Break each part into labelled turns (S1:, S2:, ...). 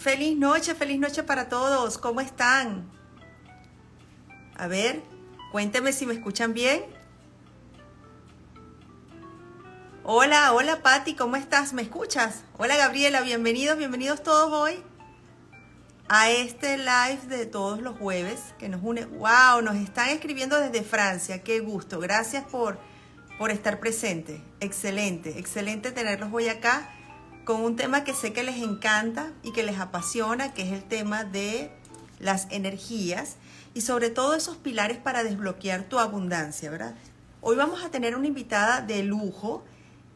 S1: Feliz noche, feliz noche para todos. ¿Cómo están? A ver, cuénteme si me escuchan bien. Hola, hola Patti, ¿cómo estás? ¿Me escuchas? Hola Gabriela, bienvenidos, bienvenidos todos hoy a este live de todos los jueves que nos une. ¡Wow! Nos están escribiendo desde Francia, qué gusto. Gracias por, por estar presente. Excelente, excelente tenerlos hoy acá con un tema que sé que les encanta y que les apasiona, que es el tema de las energías y sobre todo esos pilares para desbloquear tu abundancia, ¿verdad? Hoy vamos a tener una invitada de lujo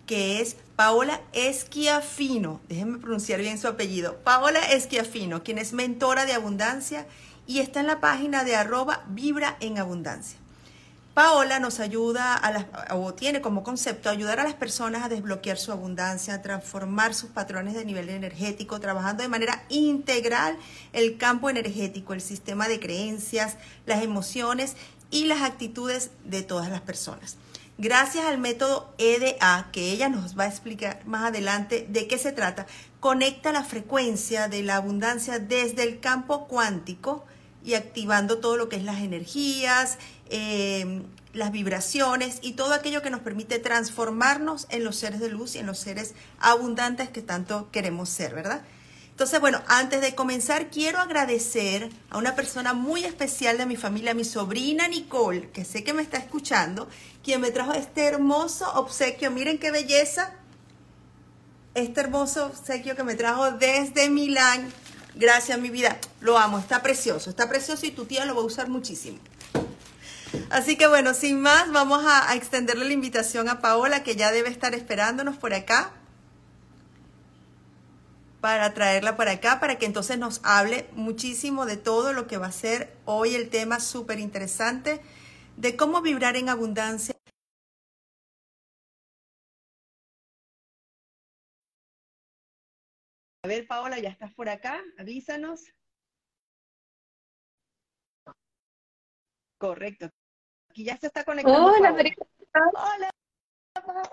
S1: que es Paola Esquiafino, déjenme pronunciar bien su apellido, Paola Esquiafino, quien es mentora de abundancia y está en la página de arroba Vibra en Abundancia. Paola nos ayuda a las, o tiene como concepto ayudar a las personas a desbloquear su abundancia, a transformar sus patrones de nivel energético, trabajando de manera integral el campo energético, el sistema de creencias, las emociones y las actitudes de todas las personas. Gracias al método EDA, que ella nos va a explicar más adelante de qué se trata, conecta la frecuencia de la abundancia desde el campo cuántico y activando todo lo que es las energías, eh, las vibraciones y todo aquello que nos permite transformarnos en los seres de luz y en los seres abundantes que tanto queremos ser, ¿verdad? Entonces, bueno, antes de comenzar, quiero agradecer a una persona muy especial de mi familia, mi sobrina Nicole, que sé que me está escuchando, quien me trajo este hermoso obsequio. Miren qué belleza. Este hermoso obsequio que me trajo desde Milán. Gracias, mi vida. Lo amo, está precioso, está precioso y tu tía lo va a usar muchísimo. Así que bueno, sin más, vamos a, extenderle la invitación a Paola, que ya debe estar esperándonos por acá, para traerla por acá, para que entonces nos hable muchísimo de todo lo que va a ser hoy el tema súper interesante de cómo vibrar en abundancia. A ver, Paola, ya estás por acá, avísanos. Correcto. Aquí ya se está conectando.
S2: Hola.
S1: Hola.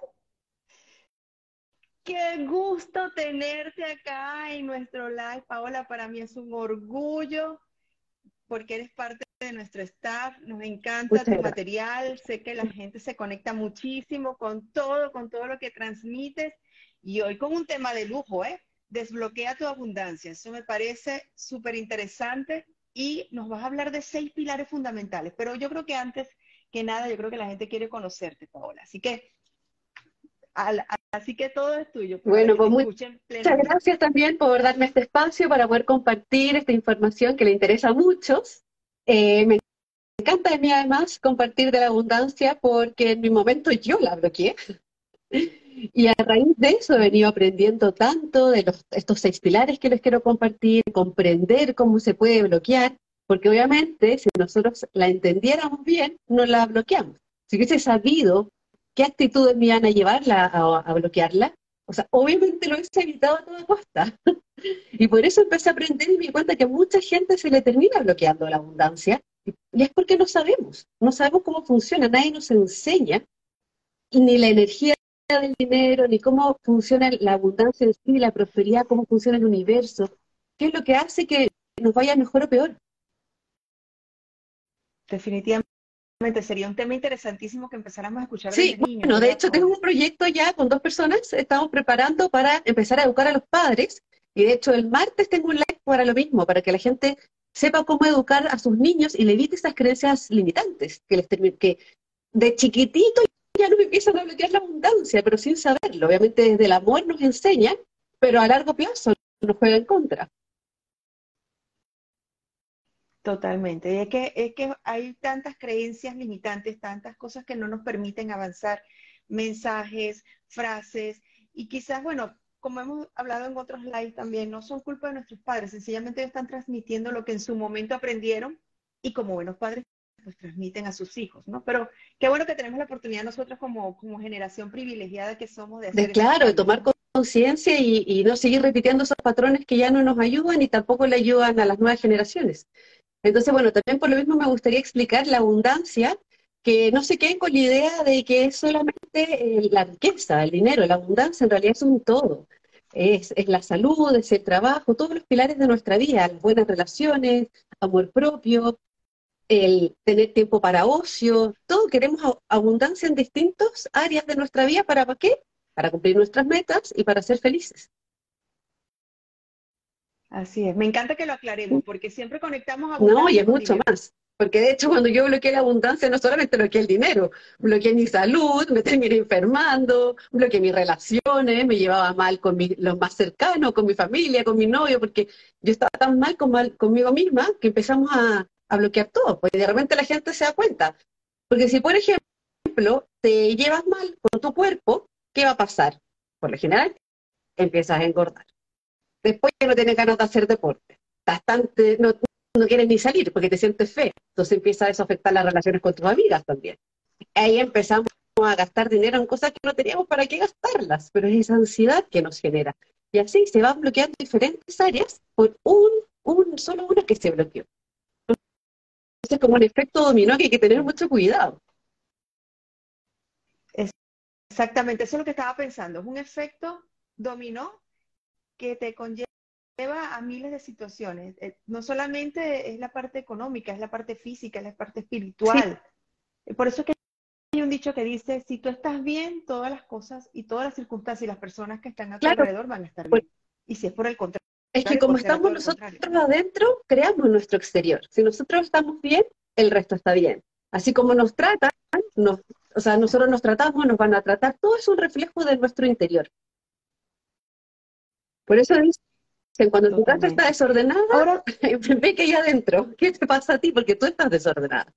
S1: Qué gusto tenerte acá en nuestro live, Paola. Para mí es un orgullo porque eres parte de nuestro staff. Nos encanta
S2: Muchas
S1: tu
S2: gracias.
S1: material. Sé que la gente se conecta muchísimo con todo, con todo lo que transmites. Y hoy con un tema de lujo, ¿eh? Desbloquea tu abundancia. Eso me parece súper interesante. Y nos vas a hablar de seis pilares fundamentales. Pero yo creo que antes que nada, yo creo que la gente quiere conocerte, Paola. Así que, al- así que todo es tuyo.
S2: Bueno, pues muy- Muchas gracias también por darme este espacio para poder compartir esta información que le interesa a muchos. Eh, me encanta de mí además compartir de la abundancia porque en mi momento yo la bloqueé. Y a raíz de eso he venido aprendiendo tanto de los, estos seis pilares que les quiero compartir, comprender cómo se puede bloquear, porque obviamente si nosotros la entendiéramos bien, no la bloqueamos. Si hubiese sabido qué actitudes me iban a llevarla a, bloquearla, o sea, obviamente lo hubiese evitado a toda costa. Y por eso empecé a aprender y me di cuenta que a mucha gente se le termina bloqueando la abundancia, y es porque no sabemos, no sabemos cómo funciona, nadie nos enseña, ni la energía del dinero, ni cómo funciona la abundancia en sí, la prosperidad, cómo funciona el universo, qué es lo que hace que nos vaya mejor o peor.
S1: Definitivamente sería un tema interesantísimo que empezáramos a escuchar
S2: Sí,
S1: desde niños,
S2: bueno, de
S1: ¿verdad,
S2: hecho tengo un proyecto ya con dos personas, estamos preparando para empezar a educar a los padres y de hecho el martes tengo un live para lo mismo, para que la gente sepa cómo educar a sus niños y le evite esas creencias limitantes que les que de chiquitito ya nos empiezan a bloquear la abundancia, pero sin saberlo. Obviamente desde el amor nos enseñan, pero a largo plazo nos juega en contra.
S1: Totalmente. Y es que, es que hay tantas creencias limitantes, tantas cosas que no nos permiten avanzar, mensajes, frases, y quizás, bueno, como hemos hablado en otros lives también, no son culpa de nuestros padres, sencillamente ellos están transmitiendo lo que en su momento aprendieron y como buenos padres pues transmiten a sus hijos, ¿no? Pero qué bueno que tenemos la oportunidad nosotros como, como generación privilegiada que somos de hacer
S2: De
S1: esos
S2: claro, de tomar conciencia y, y no seguir repitiendo esos patrones que ya no nos ayudan y tampoco le ayudan a las nuevas generaciones. Entonces, bueno, también por lo mismo me gustaría explicar la abundancia, que no se queden con la idea de que es solamente eh, la riqueza, el dinero, la abundancia en realidad es un todo. es, es la salud, es el trabajo, todos los pilares de nuestra vida, las buenas relaciones, amor propio, el tener tiempo para ocio, todo queremos abundancia en distintas áreas de nuestra vida, ¿para qué? Para cumplir nuestras metas y para ser felices.
S3: Así es, me encanta que lo aclaremos, porque siempre conectamos
S2: abundancia. No, y es mucho más. Porque de hecho cuando yo bloqueé la abundancia no solamente bloqueé el dinero, bloqueé mi salud, me terminé enfermando, bloqueé mis relaciones, me llevaba mal con los más cercanos, con mi familia, con mi novio, porque yo estaba tan mal, conmigo misma que empezamos a, a bloquear todo, porque de repente la gente se da cuenta. Porque si, por ejemplo, te llevas mal con tu cuerpo, ¿qué va a pasar? Por lo general, empiezas a engordar. Después ya no tienes ganas de hacer deporte. Bastante, no, no quieres ni salir porque te sientes fe. Entonces empieza a eso afectar las relaciones con tus amigas también. Ahí empezamos a gastar dinero en cosas que no teníamos para qué gastarlas, pero es esa ansiedad que nos genera. Y así se van bloqueando diferentes áreas por un, un solo una que se bloqueó es como un efecto dominó que hay que tener mucho cuidado.
S3: Exactamente, eso es lo que estaba pensando. Es un efecto dominó que te conlleva a miles de situaciones. Eh, no solamente es la parte económica, es la parte física, es la parte espiritual. Por eso es que hay un dicho que dice, si tú estás bien, todas las cosas y todas las circunstancias y las personas que están a tu alrededor van a estar bien. y si es por el contrario,
S2: es que como estamos nosotros adentro, creamos nuestro exterior. Si nosotros estamos bien, el resto está bien. Así como nos tratan, o sea, nosotros nos tratamos, nos van a tratar, todo es un reflejo de nuestro interior. Por eso dicen, cuando tu casa está desordenada, ahora ve que hay adentro, ¿qué te pasa a ti? Porque tú estás desordenada.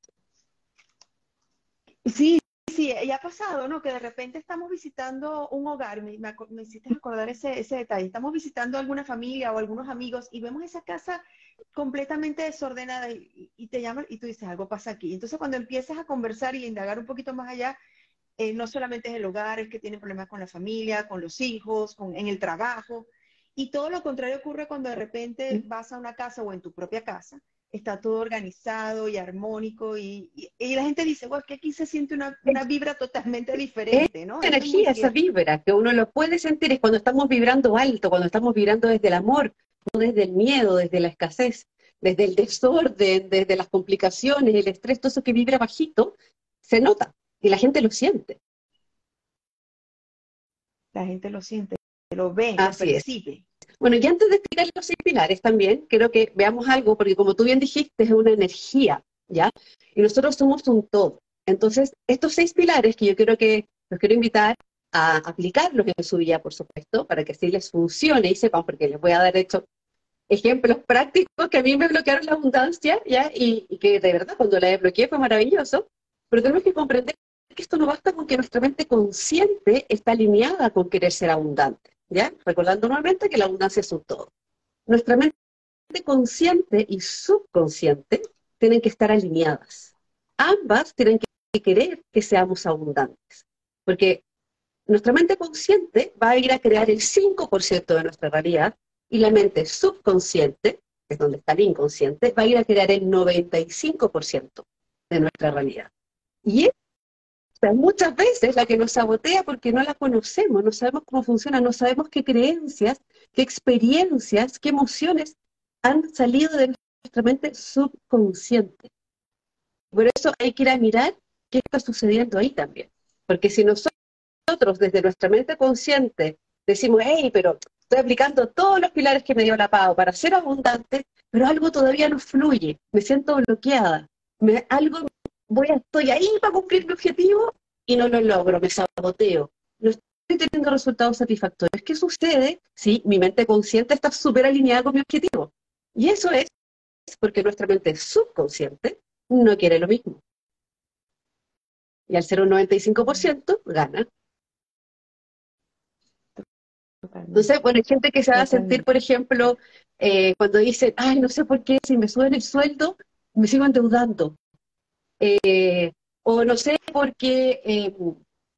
S3: Sí, sí, y ha pasado, ¿no? Que de repente estamos visitando un hogar, me, me, hiciste acordar ese, ese detalle, estamos visitando alguna familia o algunos amigos y vemos esa casa completamente desordenada y, te llaman y tú dices, algo pasa aquí. Entonces cuando empiezas a conversar y a indagar un poquito más allá, eh, no solamente es el hogar, es que tiene problemas con la familia, con los hijos, con, en el trabajo. Y todo lo contrario ocurre cuando de repente vas a una casa o en tu propia casa está todo organizado y armónico y, y, la gente dice, bueno, que aquí se siente una, vibra totalmente diferente, ¿no?
S2: Esa energía, esa vibra, que uno lo puede sentir es cuando estamos vibrando alto, cuando estamos vibrando desde el amor, no desde el miedo, desde la escasez, desde el desorden, desde las complicaciones, el estrés, todo eso que vibra bajito, se nota y la gente lo siente.
S3: La gente lo siente, lo ve, lo percibe.
S2: Bueno, y antes de explicar los seis pilares también, quiero que veamos algo, porque como tú bien dijiste, es una energía, ¿ya? Y nosotros somos un todo. Entonces, estos seis pilares que yo quiero que los quiero invitar a aplicarlos en su vida, por supuesto, para que así les funcione y sepan, porque les voy a dar hecho ejemplos prácticos que a mí me bloquearon la abundancia, ¿ya? Y, y que de verdad cuando la desbloqueé fue maravilloso, pero tenemos que comprender que esto no basta con que nuestra mente consciente está alineada con querer ser abundante. Recordando nuevamente que la abundancia es un todo. Nuestra mente consciente y subconsciente tienen que estar alineadas. Ambas tienen que querer que seamos abundantes, porque nuestra mente consciente va a ir a crear el 5% de nuestra realidad y la mente subconsciente, que es donde está el inconsciente, va a ir a crear el 95% de nuestra realidad. Y muchas veces la que nos sabotea porque no la conocemos, no sabemos cómo funciona, no sabemos qué creencias, qué experiencias, qué emociones han salido de nuestra mente subconsciente. Por eso hay que ir a mirar qué está sucediendo ahí también. Porque si nosotros desde nuestra mente consciente decimos, hey, pero estoy aplicando todos los pilares que me dio la PAO para ser abundante, pero algo todavía no fluye, me siento bloqueada, algo voy a, estoy ahí para cumplir mi objetivo y no lo logro, me saboteo. No estoy teniendo resultados satisfactorios. ¿Qué sucede si mi mente consciente está súper alineada con mi objetivo? Y eso es porque nuestra mente subconsciente no quiere lo mismo. Y al ser un 95%, gana. Entonces, bueno, hay gente que se va a sentir, por ejemplo, eh, cuando dicen, ay, no sé por qué, si me suben el sueldo, me sigo endeudando. Eh, o no sé, porque eh,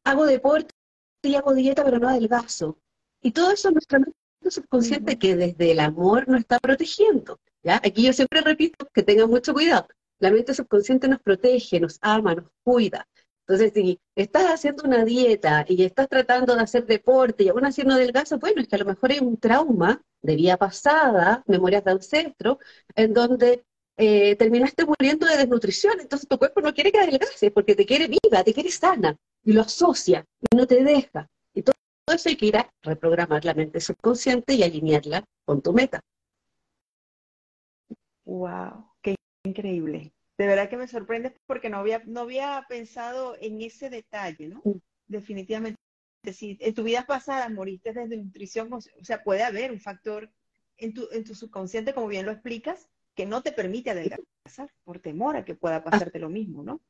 S2: hago deporte y hago dieta, pero no adelgazo. Y todo eso nuestra mente subconsciente que desde el amor nos está protegiendo. ¿ya? Aquí yo siempre repito que tengan mucho cuidado. La mente subconsciente nos protege, nos ama, nos cuida. Entonces, si estás haciendo una dieta y estás tratando de hacer deporte y aún así no delgazo, bueno, es que a lo mejor hay un trauma de vida pasada, memorias de ancestro, en donde eh, terminaste muriendo de desnutrición, entonces tu cuerpo no quiere que adelgaces porque te quiere viva, te quiere sana, y lo asocia y no te deja. Y todo eso hay que ir a reprogramar la mente subconsciente y alinearla con tu meta.
S3: ¡Wow! ¡Qué increíble! de verdad que me sorprende porque no había, no había pensado en ese detalle, ¿no? Mm. Definitivamente. Si en tu vida pasada moriste de nutrición, o sea, puede haber un factor en tu, en tu subconsciente, como bien lo explicas, que no te permite adelgazar por temor a que pueda pasarte lo mismo, ¿no?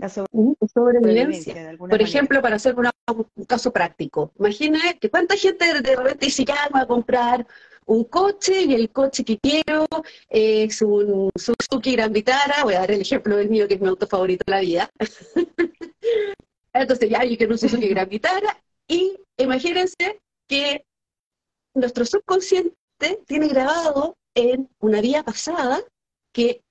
S2: La sobrevivencia. Por ejemplo, para hacer un caso práctico, imagina que cuánta gente de repente dice, ya a comprar un coche y el coche que quiero es un Suzuki Gran Vitara, voy a dar el ejemplo del mío que es mi auto favorito de la vida. Entonces ya yo quiero un Suzuki Gran Vitara y imagínense que nuestro subconsciente tiene grabado en una vida pasada que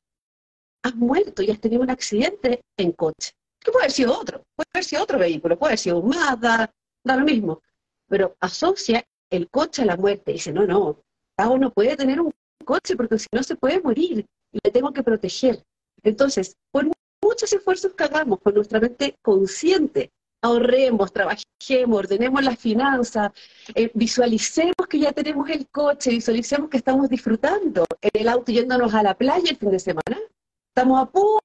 S2: has muerto y has tenido un accidente en coche. Que puede haber sido otro, puede haber sido otro vehículo, puede haber sido un Mazda, da lo mismo. Pero asocia el coche a la muerte. Dice, no, no, Pau no puede tener un coche porque si no se puede morir y le tengo que proteger. Entonces, por muchos esfuerzos que hagamos con nuestra mente consciente, ahorremos, trabajemos, ordenemos las finanzas, eh, visualicemos que ya tenemos el coche, visualicemos que estamos disfrutando el auto yéndonos a la playa el fin de semana, estamos a punto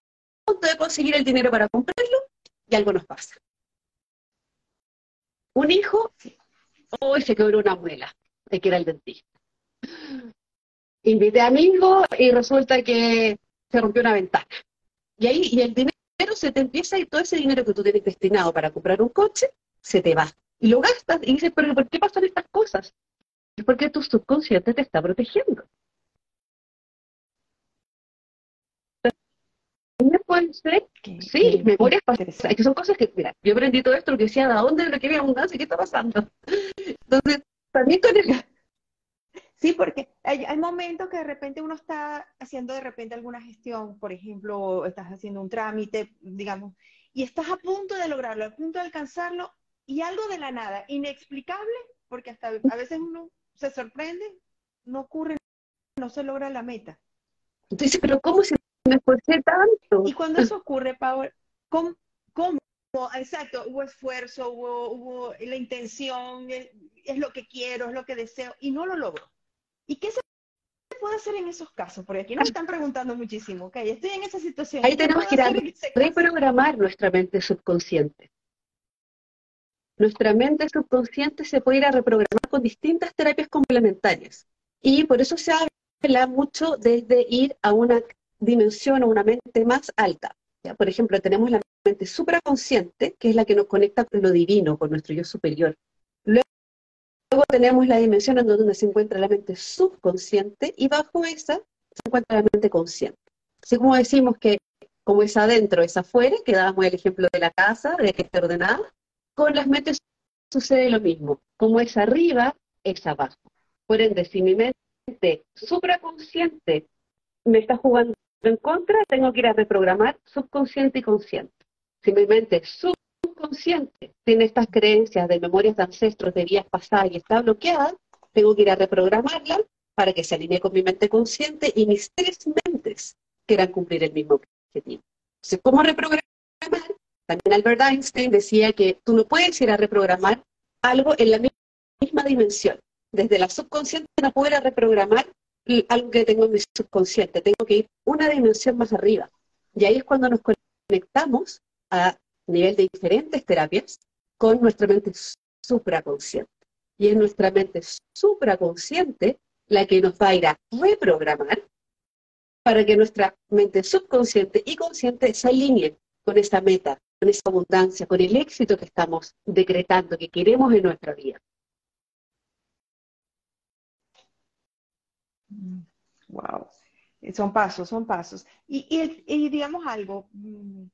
S2: de conseguir el dinero para comprarlo y algo nos pasa. Un hijo hoy se quebró una muela, de que era el dentista. Invité a mi hijo y resulta que se rompió una ventana. Y ahí, y el dinero se te empieza y todo ese dinero que tú tienes destinado para comprar un coche, se te va. Y lo gastas y dices, pero ¿por qué pasan estas cosas? Es porque tu subconsciente te está protegiendo. puede ser, sí, memorias pasadas, que son cosas que, mira, yo aprendí todo esto, lo que decía, ¿de dónde lo que había abundancia? ¿Qué está pasando? Entonces, también con el...
S3: Sí, porque hay, momentos que de repente uno está haciendo de repente alguna gestión, por ejemplo, estás haciendo un trámite, digamos, y estás a punto de lograrlo, a punto de alcanzarlo, y algo de la nada, inexplicable, porque hasta a veces uno se sorprende, no ocurre, no se logra la meta.
S2: Entonces, pero ¿cómo se me esforcé tanto.
S3: Y cuando eso ocurre, Power, ¿cómo? cómo? Exacto, hubo esfuerzo, hubo, la intención, es, lo que quiero, es lo que deseo, y no lo logro. ¿Y qué se puede hacer en esos casos? Porque aquí nos están preguntando muchísimo, ok, estoy en esa situación.
S2: Ahí tenemos que ir a reprogramar nuestra mente subconsciente. Nuestra mente subconsciente se puede ir a reprogramar con distintas terapias complementarias. Y por eso se habla mucho desde ir a una dimensión o una mente más alta. Por ejemplo, tenemos la mente supraconsciente, que es la que nos conecta con lo divino, con nuestro yo superior. Luego, tenemos la dimensión en donde se encuentra la mente subconsciente y bajo esa se encuentra la mente consciente. Así como decimos que como es adentro, es afuera, que dábamos el ejemplo de la casa, de que está ordenada, con las mentes sucede lo mismo. Como es arriba, es abajo. Por ende, si mi mente supraconsciente me está jugando en contra, tengo que ir a reprogramar subconsciente y consciente. Si mi mente subconsciente tiene estas creencias de memorias de ancestros, de vidas pasadas y está bloqueada, tengo que ir a reprogramarla para que se alinee con mi mente consciente y mis tres mentes quieran cumplir el mismo objetivo. Entonces, ¿cómo reprogramar? También Albert Einstein decía que tú no puedes ir a reprogramar algo en la misma dimensión. Desde la subconsciente no puedo ir a reprogramar algo que tengo en mi subconsciente, tengo que ir una dimensión más arriba. Y ahí es cuando nos conectamos a nivel de diferentes terapias con nuestra mente supraconsciente. Y es nuestra mente supraconsciente la que nos va a ir a reprogramar para que nuestra mente subconsciente y consciente se alineen con esa meta, con esa abundancia, con el éxito que estamos decretando, que queremos en nuestra vida.
S3: Wow. Eh, son pasos, son pasos. Y, digamos algo, mm,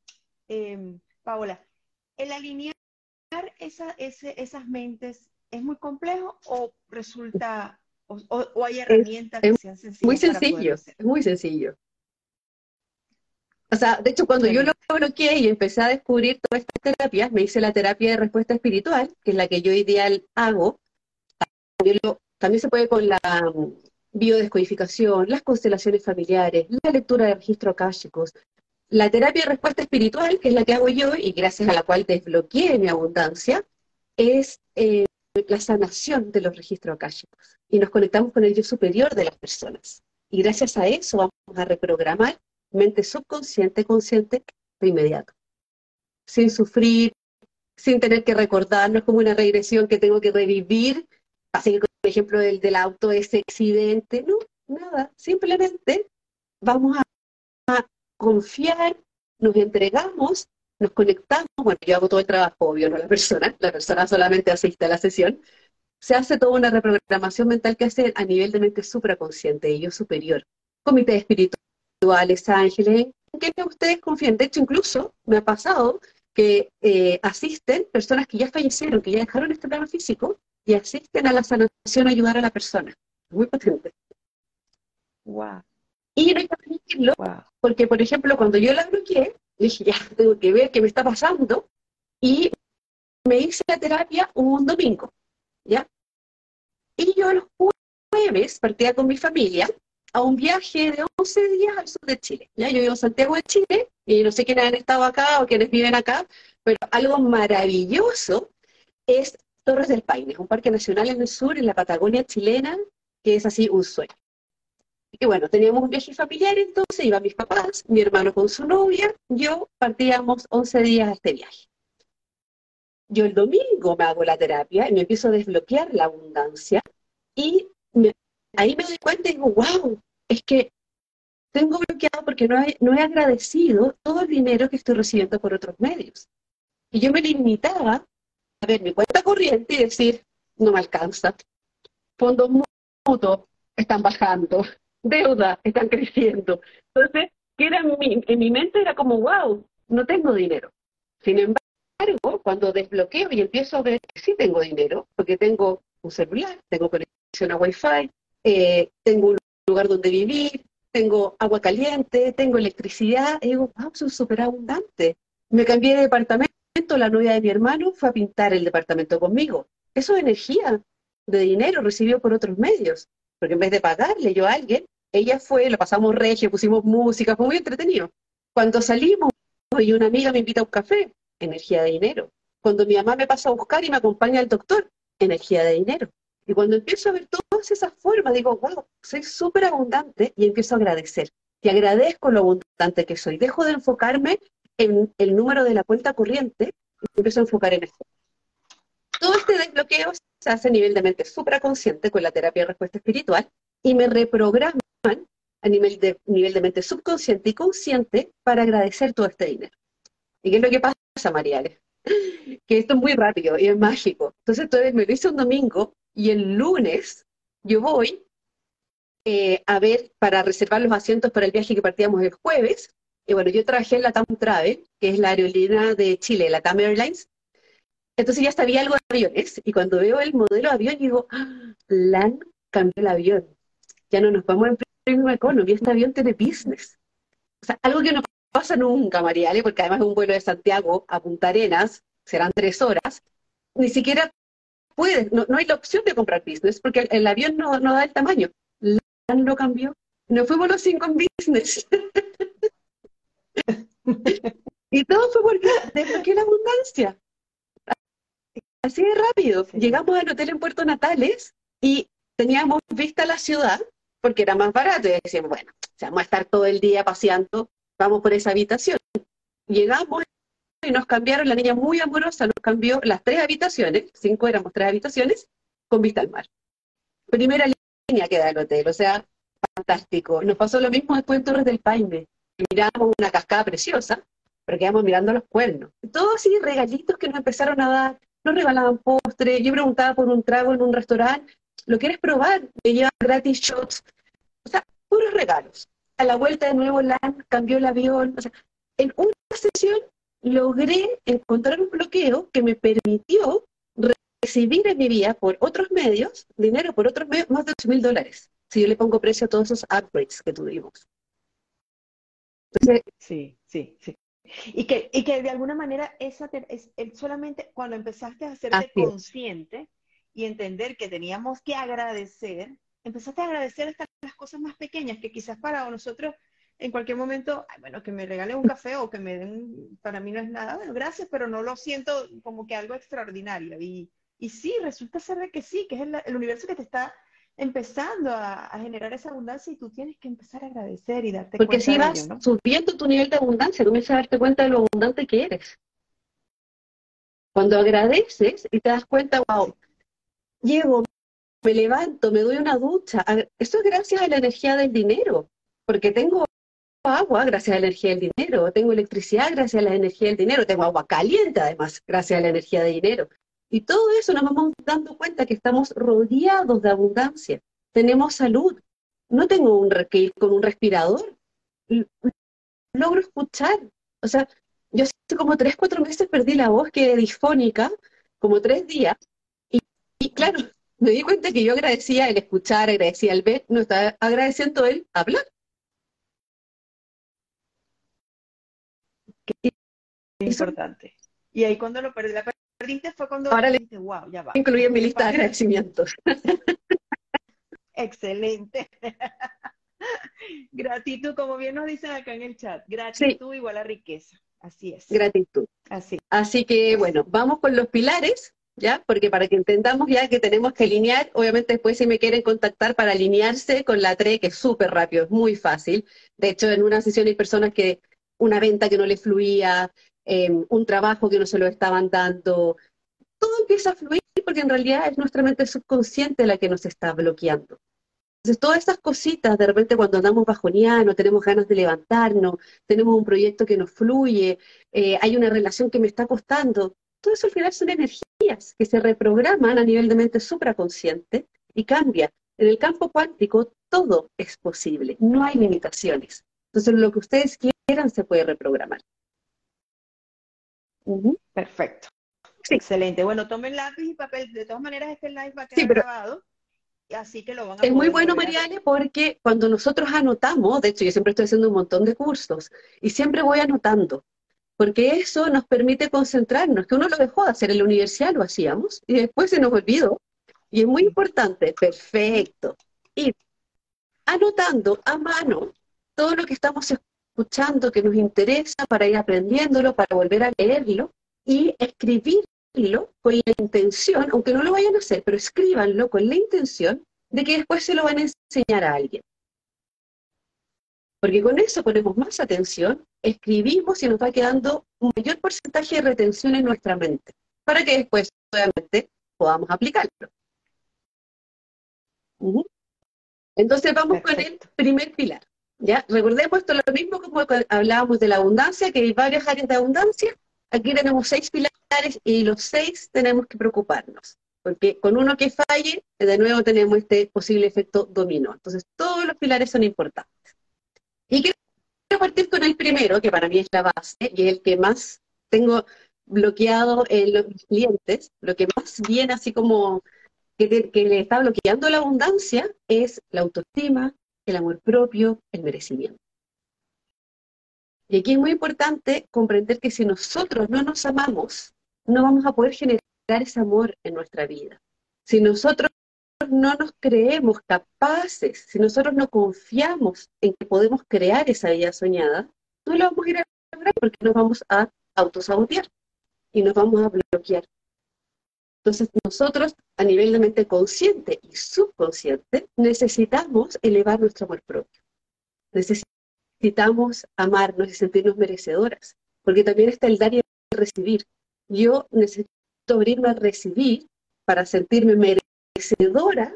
S3: em, Paola, el alinear esas mentes es muy complejo o resulta, o, hay herramientas que sean sencillas.
S2: Muy sencillo, es muy sencillo. O sea, de hecho, cuando yo lo bloqueé y empecé a descubrir todas estas terapias, me hice la terapia de respuesta espiritual, que es la que yo ideal hago. También, se puede con la mm, biodescodificación, las constelaciones familiares, la lectura de registros akáshicos, la terapia de respuesta espiritual, que es la que hago yo y gracias a la cual desbloqueé mi abundancia, es eh, la sanación de los registros akáshicos. Y nos conectamos con el yo superior de las personas. Y gracias a eso vamos a reprogramar mente subconsciente, consciente de inmediato. Sin sufrir, sin tener que recordar, no es como una regresión que tengo que revivir, así que por ejemplo el del auto, ese accidente, no, nada, simplemente vamos a confiar, nos entregamos, nos conectamos, bueno, yo hago todo el trabajo, obvio, no la persona, la persona solamente asiste a la sesión, se hace toda una reprogramación mental que hace a nivel de mente supraconsciente, y yo superior, comités espirituales, ángeles, en que ustedes confíen. De hecho, incluso me ha pasado que eh, asisten personas que ya fallecieron, que ya dejaron este plano físico, y asisten a la sanación a ayudar a la persona. Muy potente.
S1: Wow.
S2: Y no hay que permitirlo, porque, por ejemplo, cuando yo la bloqueé, dije, ya, tengo que ver qué me está pasando, y me hice la terapia un domingo, ¿ya? Y yo los jueves partía con mi familia a un viaje de 11 días al sur de Chile, ¿ya? Yo vivo en Santiago de Chile, y no sé quiénes han estado acá o quiénes viven acá, pero algo maravilloso es Torres del Paine, un parque nacional en el sur, en la Patagonia chilena, que es así un sueño. Y bueno, teníamos un viaje familiar, entonces iban mis papás, mi hermano con su novia, yo partíamos 11 días a este viaje. Yo el domingo me hago la terapia y me empiezo a desbloquear la abundancia y ahí me doy cuenta y digo, wow, es que tengo bloqueado porque no he, no he agradecido todo el dinero que estoy recibiendo por otros medios. Y yo me limitaba a ver mi cuenta corriente y decir, no me alcanza. Fondos mutuos están bajando deuda están creciendo. Entonces, que era en, mi, en mi mente era como, wow, no tengo dinero. Sin embargo, cuando desbloqueo y empiezo a ver que sí tengo dinero, porque tengo un celular, tengo conexión a Wi-Fi, eh, tengo un lugar donde vivir, tengo agua caliente, tengo electricidad, y digo, wow, soy súper abundante. Me cambié de departamento, la novia de mi hermano fue a pintar el departamento conmigo. Eso es energía de dinero recibido por otros medios, porque en vez de pagarle yo a alguien, ella fue, lo pasamos regio, pusimos música, fue muy entretenido. Cuando salimos y una amiga me invita a un café, energía de dinero. Cuando mi mamá me pasa a buscar y me acompaña al doctor, energía de dinero. Y cuando empiezo a ver todas esas formas, digo, wow, soy súper abundante y empiezo a agradecer. Y agradezco lo abundante que soy. Dejo de enfocarme en el número de la cuenta corriente y empiezo a enfocar en esto. Todo este desbloqueo se hace a nivel de mente supraconsciente con la terapia de respuesta espiritual y me reprograma a nivel de, nivel de mente subconsciente y consciente para agradecer todo este dinero. ¿Y qué es lo que pasa, Mariale? Que esto es muy rápido y es mágico. Entonces, entonces me lo hice un domingo y el lunes yo voy eh, a ver para reservar los asientos para el viaje que partíamos el jueves. Y bueno, yo trabajé en la TAM Travel, que es la aerolínea de Chile, la TAM Airlines. Entonces ya sabía algo de aviones. Y cuando veo el modelo de avión, digo, ¡Ah! LAN cambió el avión ya no nos vamos en premium economy, este avión tiene business. O sea, algo que no pasa nunca, Mariale, porque además es un vuelo de Santiago a Punta Arenas, serán tres horas, ni siquiera puedes, no, hay la opción de comprar business, porque el, avión no, da el tamaño. LAN lo cambió. Nos fuimos los cinco en business. y todo fue porque, porque la abundancia. Así de rápido. Llegamos al hotel en Puerto Natales y teníamos vista la ciudad porque era más barato. Y decíamos, bueno, vamos a estar todo el día paseando, vamos por esa habitación. Llegamos y nos cambiaron, la niña muy amorosa nos cambió las tres habitaciones, cinco éramos tres habitaciones, con vista al mar. Primera línea que da el hotel, o sea, fantástico. Nos pasó lo mismo después en Torres del Paine. Miramos una cascada preciosa, pero quedamos mirando los cuernos. Todos así regalitos que nos empezaron a dar, nos regalaban postres, yo preguntaba por un trago en un restaurante, ¿lo quieres probar? Me llevan gratis shots, o sea, puros regalos. A la vuelta de nuevo, LAN cambió el avión. O sea, en una sesión logré encontrar un bloqueo que me permitió recibir en mi vida por otros medios, dinero por otros medios, más de 8 mil dólares. Si yo le pongo precio a todos esos upgrades que tuvimos.
S1: Entonces, sí,
S3: sí, sí. Y que, y que de alguna manera esa es, solamente cuando empezaste a hacerte consciente y entender que teníamos que agradecer, empezaste a agradecer hasta las cosas más pequeñas que quizás para nosotros en cualquier momento, bueno, que me regalen un café o que me den, para mí no es nada, bueno, gracias, pero no lo siento como que algo extraordinario. Y, y sí, resulta ser de que sí, que es el, universo que te está empezando a, generar esa abundancia y tú tienes que empezar a agradecer y darte
S2: Porque
S3: cuenta.
S2: Porque si vas subiendo tu nivel de abundancia, comienzas a darte cuenta de lo abundante que eres. Cuando agradeces y te das cuenta, wow, llego, me levanto, me doy una ducha. Eso es gracias a la energía del dinero, porque tengo agua gracias a la energía del dinero, tengo electricidad gracias a la energía del dinero, tengo agua caliente además gracias a la energía del dinero. Y todo eso nos vamos dando cuenta que estamos rodeados de abundancia. Tenemos salud. No tengo un que con un respirador. Logro escuchar. O sea, yo como tres, cuatro meses perdí la voz, que disfónica, como tres días. Y, claro, me di cuenta que yo agradecía el escuchar, agradecía el ver, no estaba agradeciendo el hablar.
S3: Es importante. Y ahí cuando lo perdí, la perdiste fue cuando
S2: Ahora le dije, wow, ya va. Incluí en mi lista de agradecimientos.
S3: Excelente. Gratitud, como bien nos dicen acá en el chat, gratitud igual a riqueza. Así es.
S2: Gratitud. Así. Así que, bueno, vamos con los pilares, ¿ya? Porque para que entendamos ya que tenemos que alinear, obviamente después si me quieren contactar para alinearse con la TRE, que es súper rápido, es muy fácil. De hecho, en una sesión hay personas que una venta que no le fluía, Em, un trabajo que no se lo estaban dando. Todo empieza a fluir porque en realidad es nuestra mente subconsciente la que nos está bloqueando. Entonces, todas estas cositas, de repente cuando andamos no tenemos ganas de levantarnos, tenemos un proyecto que nos fluye, eh, hay una relación que me está costando, todo eso al final son energías que se reprograman a nivel de mente supraconsciente y cambia. En el campo cuántico todo es posible, no hay limitaciones. Entonces, lo que ustedes quieran se puede reprogramar.
S3: Perfecto. Excelente. Bueno, tomen lápiz y papel. De todas maneras, este live va a quedar grabado. Así que lo van a
S2: Es muy bueno, Mariane, porque cuando nosotros anotamos, de hecho yo siempre estoy haciendo un montón de cursos y siempre voy anotando, porque eso nos permite concentrarnos, que uno lo dejó de hacer en la universidad, lo hacíamos, y después se nos olvidó. Y es muy importante, perfecto, ir anotando a mano todo lo que estamos escuchando que nos interesa para ir aprendiéndolo, para volver a leerlo y escribirlo con la intención, aunque no lo vayan a hacer, pero escríbanlo con la intención de que después se lo van a enseñar a alguien. Porque con eso ponemos más atención, escribimos y nos va quedando un mayor porcentaje de retención en nuestra mente, para que después, obviamente, podamos aplicarlo. Entonces vamos con el primer pilar. ¿Ya? Recordemos esto lo mismo como hablábamos de la abundancia, que hay varias áreas de abundancia. Aquí tenemos seis pilares y los seis tenemos que preocuparnos, porque con uno que falle, de nuevo tenemos este posible efecto dominó. Entonces, todos los pilares son importantes. Quiero partir con el primero, que para mí es la base y es el que más tengo bloqueado en los clientes, lo que más viene así como que, que le está bloqueando la abundancia es la autoestima, el amor propio, el merecimiento. Y aquí es muy importante comprender que si nosotros no nos amamos, no vamos a poder generar ese amor en nuestra vida. Si nosotros no nos creemos capaces, si nosotros no confiamos en que podemos crear esa vida soñada, no lo vamos a ir a lograr porque nos vamos a autosabotear y nos vamos a bloquear. Entonces, nosotros, a nivel de mente consciente y subconsciente, necesitamos elevar nuestro amor propio. Necesitamos amarnos y sentirnos merecedoras, porque también está el dar y el recibir. Yo necesito abrirme a recibir para sentirme merecedora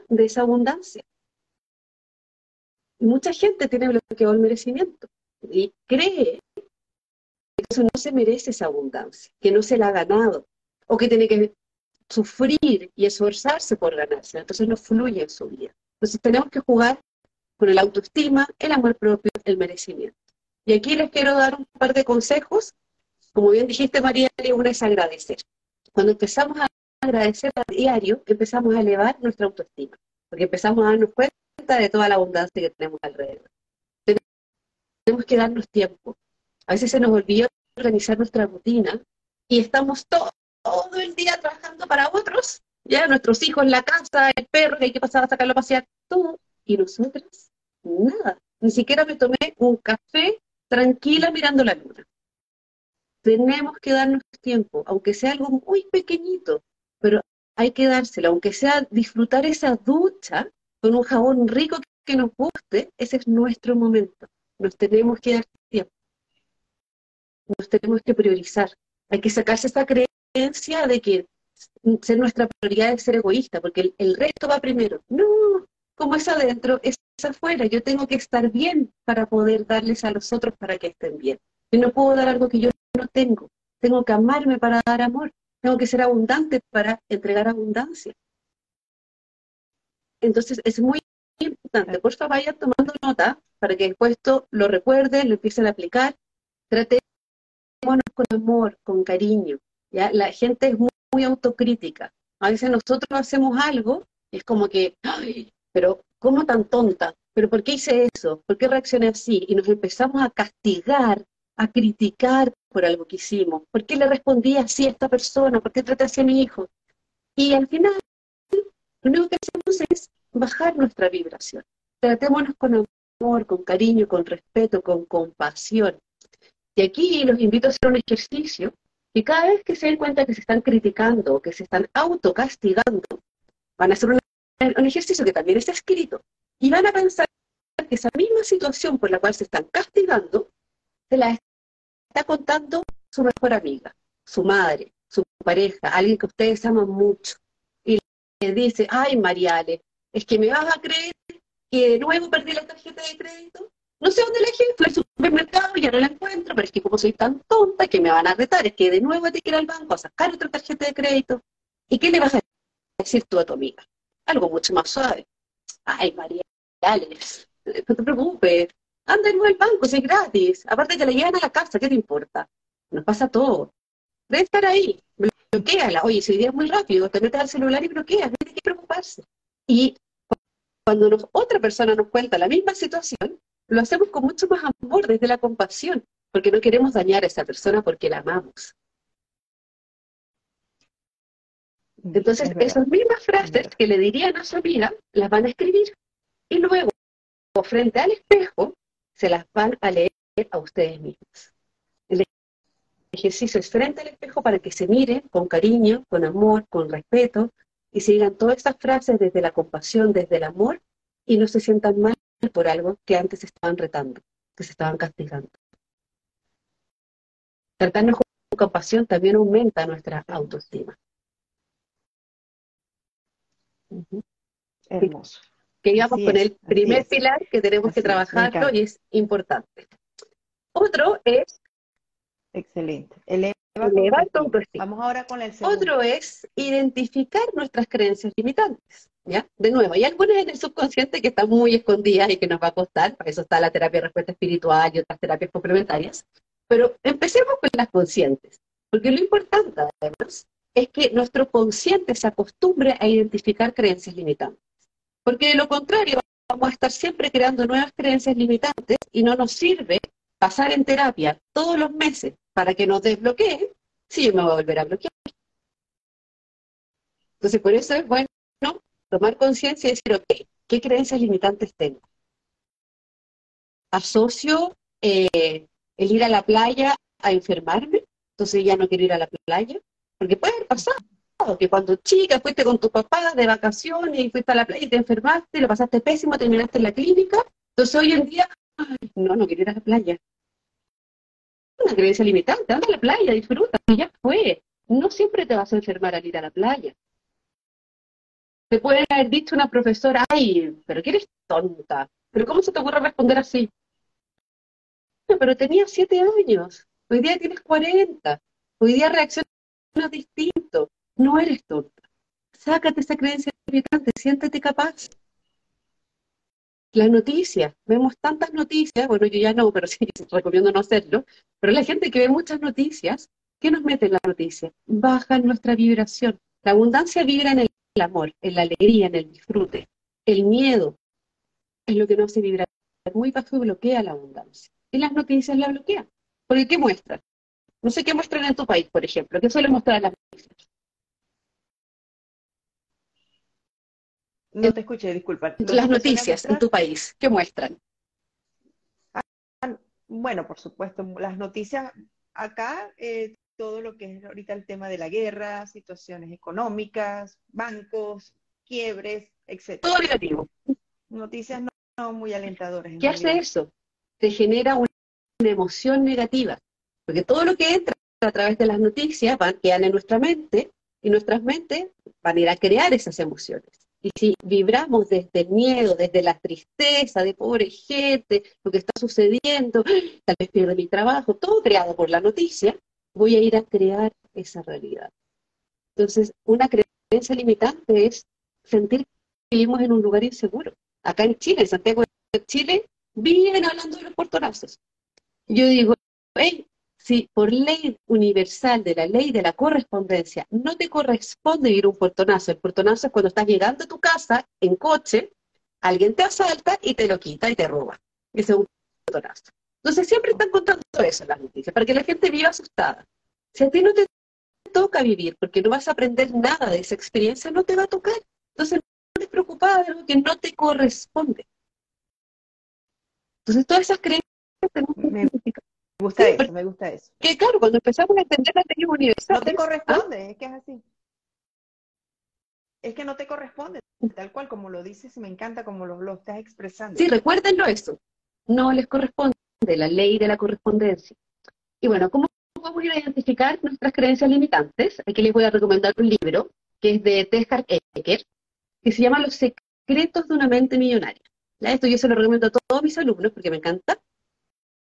S2: de esa abundancia. Mucha gente tiene bloqueado el merecimiento y cree que eso no se merece esa abundancia, que no se la ha ganado, o que tiene que sufrir y esforzarse por ganarse, entonces no fluye en su vida. Entonces tenemos que jugar con el autoestima, el amor propio, el merecimiento. Y aquí les quiero dar un par de consejos. Como bien dijiste, María, uno es agradecer. Cuando empezamos a agradecer a diario, empezamos a elevar nuestra autoestima, porque empezamos a darnos cuenta de toda la abundancia que tenemos alrededor. Tenemos que darnos tiempo. A veces se nos olvida organizar nuestra rutina y estamos todo, el día trabajando para otros, ya nuestros hijos la casa, el perro que hay que pasar a sacarlo a pasear, todo. Y nosotras, nada. Ni siquiera me tomé un café tranquila mirando la luna. Tenemos que darnos tiempo, aunque sea algo muy pequeñito, pero hay que dárselo, aunque sea disfrutar esa ducha con un jabón rico que nos guste, ese es nuestro momento. Nos tenemos que dar tiempo. Nos tenemos que priorizar. Hay que sacarse esa creencia de que ser nuestra prioridad es ser egoísta, porque el, el resto va primero. No, como es adentro, es afuera. Yo tengo que estar bien para poder darles a los otros para que estén bien. Yo no puedo dar algo que yo no tengo. Tengo que amarme para dar amor. Tengo que ser abundante para entregar abundancia. Entonces es muy importante. Por favor, vayan tomando nota para que después esto lo recuerden, lo empiecen a aplicar. Tratémonos con amor, con cariño. ¿ya? La gente es muy, muy autocrítica. A veces nosotros hacemos algo es como que, Ay, pero ¿cómo tan tonta? ¿Pero por qué hice eso? ¿Por qué reaccioné así? Y nos empezamos a castigar, a criticar por algo que hicimos. ¿Por qué le respondí así a esta persona? ¿Por qué traté así a mi hijo? Y al final, lo único que hacemos es bajar nuestra vibración. Tratémonos con amor, con cariño, con respeto, con compasión. Y aquí los invito a hacer un ejercicio y cada vez que se den cuenta que se están criticando o que se están autocastigando, van a hacer un, un ejercicio que también está escrito y van a pensar que esa misma situación por la cual se están castigando se la está contando su mejor amiga, su madre, su pareja, alguien que ustedes aman mucho. Y le dice, ay Mariale, es que me vas a creer que de nuevo perdí la tarjeta de crédito. No sé dónde la dejé, fui al supermercado y ya no la encuentro, pero es que como soy tan tonta que me van a retar, es que de nuevo te que ir al banco a sacar otra tarjeta de crédito. ¿Y qué le vas a decir tú a tu amiga? Algo mucho más suave. Ay, María, no te preocupes, anda en el banco, es gratis. Aparte que la llevan a la casa, ¿qué te importa? Nos pasa todo. Debe estar ahí, bloqueala. Oye, si hoy día es muy rápido, te metes al celular y bloqueas, no hay que preocuparse. Y cuando otra persona nos cuenta la misma situación, lo hacemos con mucho más amor, desde la compasión, porque no queremos dañar a esa persona porque la amamos. Entonces, esas mismas frases que le dirían a su amiga, las van a escribir y luego, frente al espejo, se las van a leer a ustedes mismos. El ejercicio es frente al espejo para que se miren con cariño, con amor, con respeto, y se digan todas estas frases desde la compasión, desde el amor, y no se sientan mal por algo que antes estaban retando, que se estaban castigando. Tratarnos con compasión también aumenta nuestra autoestima.
S3: Hermoso.
S2: Que íbamos con el primer pilar que tenemos que trabajarlo y es importante. Otro es...
S3: Excelente.
S2: Elevar autoestima.
S3: Vamos ahora con el segundo.
S2: Otro es identificar nuestras creencias limitantes. ¿Ya? De nuevo, hay algunas en el subconsciente que están muy escondidas y que nos va a costar, para eso está la terapia de respuesta espiritual y otras terapias complementarias, pero empecemos con las conscientes, porque lo importante además es que nuestro consciente se acostumbre a identificar creencias limitantes. Porque de lo contrario, vamos a estar siempre creando nuevas creencias limitantes y no nos sirve pasar en terapia todos los meses para que nos desbloquee si yo me voy a volver a bloquear. Entonces, por eso es bueno tomar conciencia y decir, ok, ¿qué creencias limitantes tengo? Asocio eh, el ir a la playa a enfermarme, entonces ya no quiero ir a la playa. Porque puede haber pasado que cuando chica fuiste con tu papá de vacaciones y fuiste a la playa y te enfermaste, lo pasaste pésimo, terminaste en la clínica. Entonces hoy en día, no, no quiero ir a la playa. Una creencia limitante, anda a la playa, disfruta, ya fue. No siempre te vas a enfermar al ir a la playa. Te puede haber dicho una profesora, ay, pero que eres tonta. ¿Pero cómo se te ocurre responder así? Pero tenías siete años. Hoy día tienes cuarenta. Hoy día reaccionas distinto. No eres tonta. Sácate esa creencia limitante, siéntete capaz. Las noticias, vemos tantas noticias, bueno, yo ya no, pero sí recomiendo no hacerlo, pero la gente que ve muchas noticias, ¿qué nos mete en la noticia? Baja nuestra vibración. La abundancia vibra en el amor, en la alegría, en el disfrute. El miedo es lo que no hace vibrar muy bajo y bloquea la abundancia. Y las noticias la bloquean. Porque ¿qué muestran? No sé qué muestran en tu país, por ejemplo. ¿Qué suele mostrar las noticias?
S3: No te escuché, disculpa.
S2: Las noticias en tu país, ¿qué muestran?
S3: Ah, bueno, por supuesto, las noticias acá, eh, todo lo que es ahorita el tema de la guerra, situaciones económicas, bancos, quiebres, etc.
S2: Todo negativo.
S3: Noticias no, muy alentadoras.
S2: ¿Qué hace eso? Te genera una, emoción negativa, porque todo lo que entra a través de las noticias van, quedan en nuestra mente y nuestras mentes van a ir a crear esas emociones. Y si vibramos desde el miedo, desde la tristeza de pobre gente, lo que está sucediendo, tal vez pierdo mi trabajo, todo creado por la noticia, voy a ir a crear esa realidad. Entonces, una creencia limitante es sentir que vivimos en un lugar inseguro. Acá en Chile, en Santiago de Chile, viven hablando de los portonazos. Yo digo, hey, si por ley universal de la ley de la correspondencia no te corresponde vivir un portonazo, el portonazo es cuando estás llegando a tu casa en coche, alguien te asalta y te lo quita y te roba. Ese es un portonazo. Entonces siempre están contando eso en las noticias, para que la gente viva asustada. Si a ti no te toca vivir, porque no vas a aprender nada de esa experiencia, no te va a tocar. Entonces no te preocupada de algo que no te corresponde. Entonces todas esas creencias tenemos
S3: que me gusta eso, me gusta eso.
S2: Que claro, cuando empezamos a entender las leyes universales...
S3: No te corresponde, es que es así. Es que no te corresponde, tal cual como lo dices, me encanta como lo, lo estás expresando.
S2: Sí, recuérdenlo eso. No les corresponde la ley de la correspondencia. Y bueno, ¿cómo vamos a ir a identificar nuestras creencias limitantes? Aquí les voy a recomendar un libro que es de Teshart Ecker, que se llama Los secretos de una mente millonaria. Esto yo se lo recomiendo a todos mis alumnos porque me encanta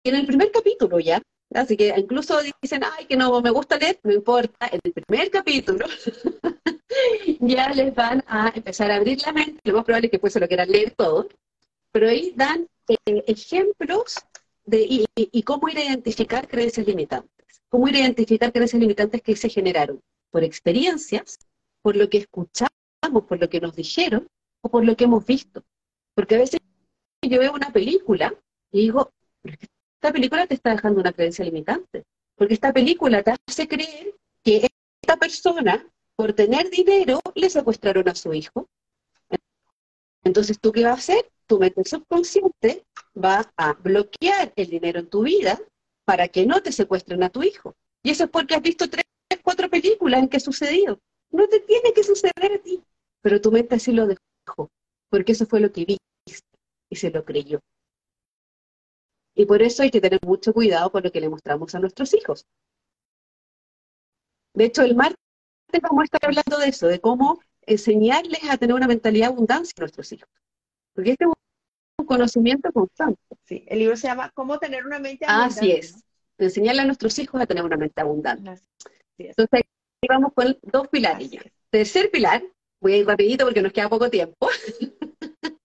S2: en el primer capítulo ya, así que incluso dicen, ay, que no me gusta leer, no importa, en el primer capítulo ya les van a empezar a abrir la mente, lo más probable es que pues se lo quieran leer todo, pero ahí dan eh, ejemplos de y, cómo ir a identificar creencias limitantes, cómo ir a identificar creencias limitantes que se generaron por experiencias, por lo que escuchamos, por lo que nos dijeron o por lo que hemos visto. Porque a veces yo veo una película y digo, esta película te está dejando una creencia limitante, porque esta película te hace creer que esta persona, por tener dinero, le secuestraron a su hijo. Entonces, ¿tú qué vas a hacer? Tu mente subconsciente va a bloquear el dinero en tu vida para que no te secuestren a tu hijo. Y eso es porque has visto tres, cuatro películas en que ha sucedido. No te tiene que suceder a ti, pero tu mente así lo dejó, porque eso fue lo que viste y se lo creyó. Y por eso hay que tener mucho cuidado con lo que le mostramos a nuestros hijos. De hecho, el martes vamos a estar hablando de eso, de cómo enseñarles a tener una mentalidad abundancia a nuestros hijos. Porque este es un conocimiento constante.
S3: Sí, el libro se llama Cómo tener una mente abundante.
S2: Así es, enseñarle a nuestros hijos a tener una mente abundante. Entonces, aquí vamos con dos pilares. Tercer pilar, voy a ir rapidito porque nos queda poco tiempo.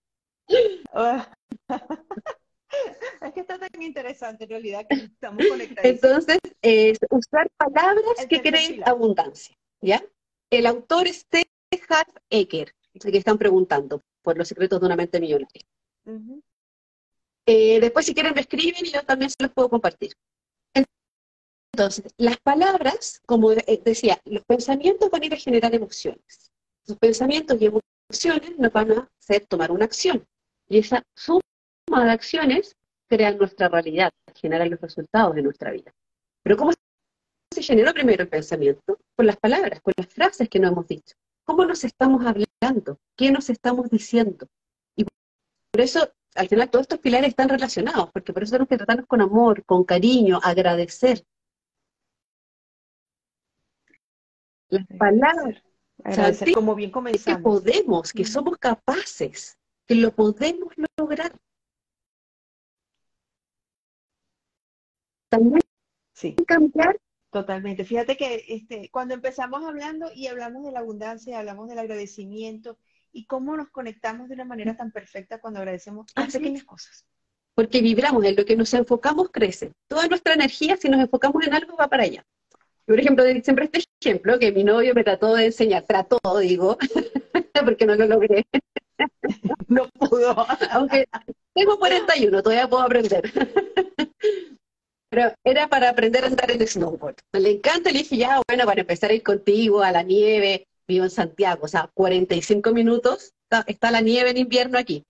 S3: Es que está tan interesante en realidad que estamos conectados.
S2: Entonces, es usar palabras que creen abundancia, ¿ya? El autor es T. Hart Ecker, que están preguntando por los secretos de una mente millonaria. Eh, después, si quieren, me escriben y yo también se los puedo compartir. Entonces, las palabras, como decía, los pensamientos van a ir a generar emociones. Los pensamientos y emociones nos van a hacer tomar una acción. Y esa suma de acciones crean nuestra realidad, generan los resultados de nuestra vida. Pero ¿cómo se generó primero el pensamiento? Con las palabras, con las frases que nos hemos dicho. ¿Cómo nos estamos hablando? ¿Qué nos estamos diciendo? Y por eso, al final, todos estos pilares están relacionados, porque por eso tenemos que tratarnos con amor, con cariño, agradecer. Las palabras.
S3: Agradecer, como bien comenzamos.
S2: Que podemos, que somos capaces, que lo podemos lograr. También
S3: sí.
S2: cambiar.
S3: Totalmente. Fíjate que este, cuando empezamos hablando y hablamos de la abundancia, hablamos del agradecimiento y cómo nos conectamos de una manera tan perfecta cuando agradecemos las pequeñas cosas.
S2: Porque vibramos, en lo que nos enfocamos crece. Toda nuestra energía, si nos enfocamos en algo, va para allá. Por ejemplo, siempre este ejemplo que mi novio me trató de enseñar, trató, digo, porque no lo logré.
S3: no pudo.
S2: Aunque tengo 41, todavía puedo aprender. Pero era para aprender a andar en snowboard. Le encanta, le dije, ya, bueno, para empezar a ir contigo a la nieve, vivo en Santiago, o sea, 45 minutos, está, la nieve en invierno aquí.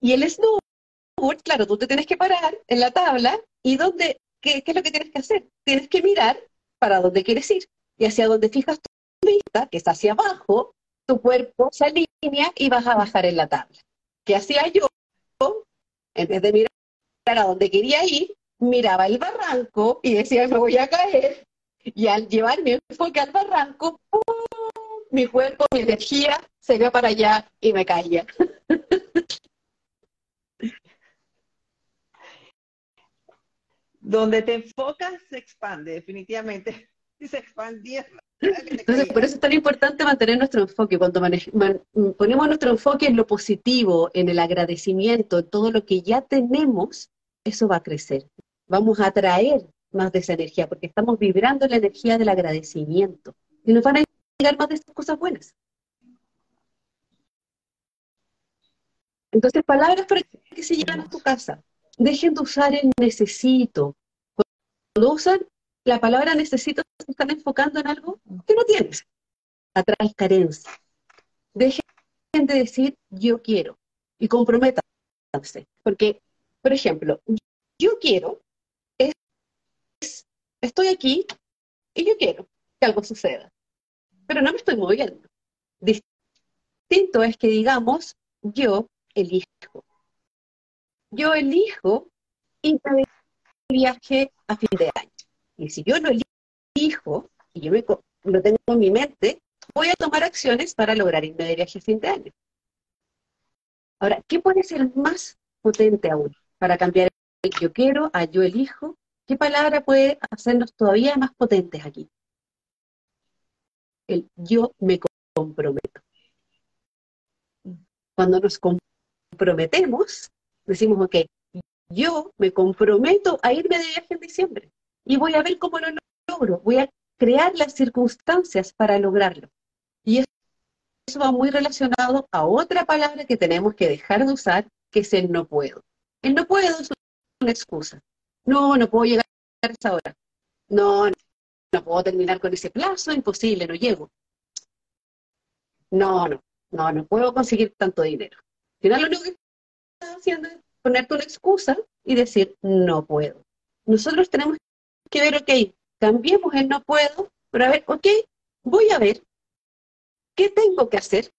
S2: Y el snowboard, claro, tú te tienes que parar en la tabla y dónde, qué, qué es lo que tienes que hacer? Tienes que mirar para dónde quieres ir y hacia dónde fijas tu vista, que está hacia abajo, tu cuerpo se alinea y vas a bajar en la tabla. ¿Qué hacía yo? En vez de mirar a dónde quería ir, miraba el barranco y decía, me voy a caer. Y al llevar mi enfoque al barranco, mi cuerpo, mi energía se iba para allá y me caía.
S3: Donde te enfocas se expande, definitivamente. Y se expandía.
S2: Entonces, por eso es tan importante mantener nuestro enfoque. Cuando ponemos nuestro enfoque en lo positivo, en el agradecimiento, en todo lo que ya tenemos, eso va a crecer. Vamos a atraer más de esa energía, porque estamos vibrando la energía del agradecimiento. Y nos van a llegar más de esas cosas buenas. Entonces, palabras para que se llegan a tu casa. Dejen de usar el necesito. Cuando usan la palabra necesito, están enfocando en algo que no tienes. Atraes carencia. Dejen de decir yo quiero y comprométanse. Porque, por ejemplo, yo quiero estoy aquí y yo quiero que algo suceda, pero no me estoy moviendo. Distinto es que digamos, yo elijo. Yo elijo ir viaje a fin de año. Y si yo lo elijo y yo lo tengo en mi mente, voy a tomar acciones para lograr irme de viaje a fin de año. Ahora, ¿qué puede ser más potente aún para cambiar el yo quiero a yo elijo? ¿Qué palabra puede hacernos todavía más potentes aquí? El yo me comprometo. Cuando nos comprometemos, decimos, ok, yo me comprometo a irme de viaje en diciembre y voy a ver cómo lo logro, voy a crear las circunstancias para lograrlo. Y eso va muy relacionado a otra palabra que tenemos que dejar de usar, que es el no puedo. El no puedo es una excusa. No, no puedo llegar a esa hora. No, no puedo terminar con ese plazo, imposible, no llego. No, no, no, no puedo conseguir tanto dinero. Al final lo único que estás haciendo es ponerte una excusa y decir, no puedo. Nosotros tenemos que ver, ok, cambiemos el no puedo, pero a ver, ok, voy a ver qué tengo que hacer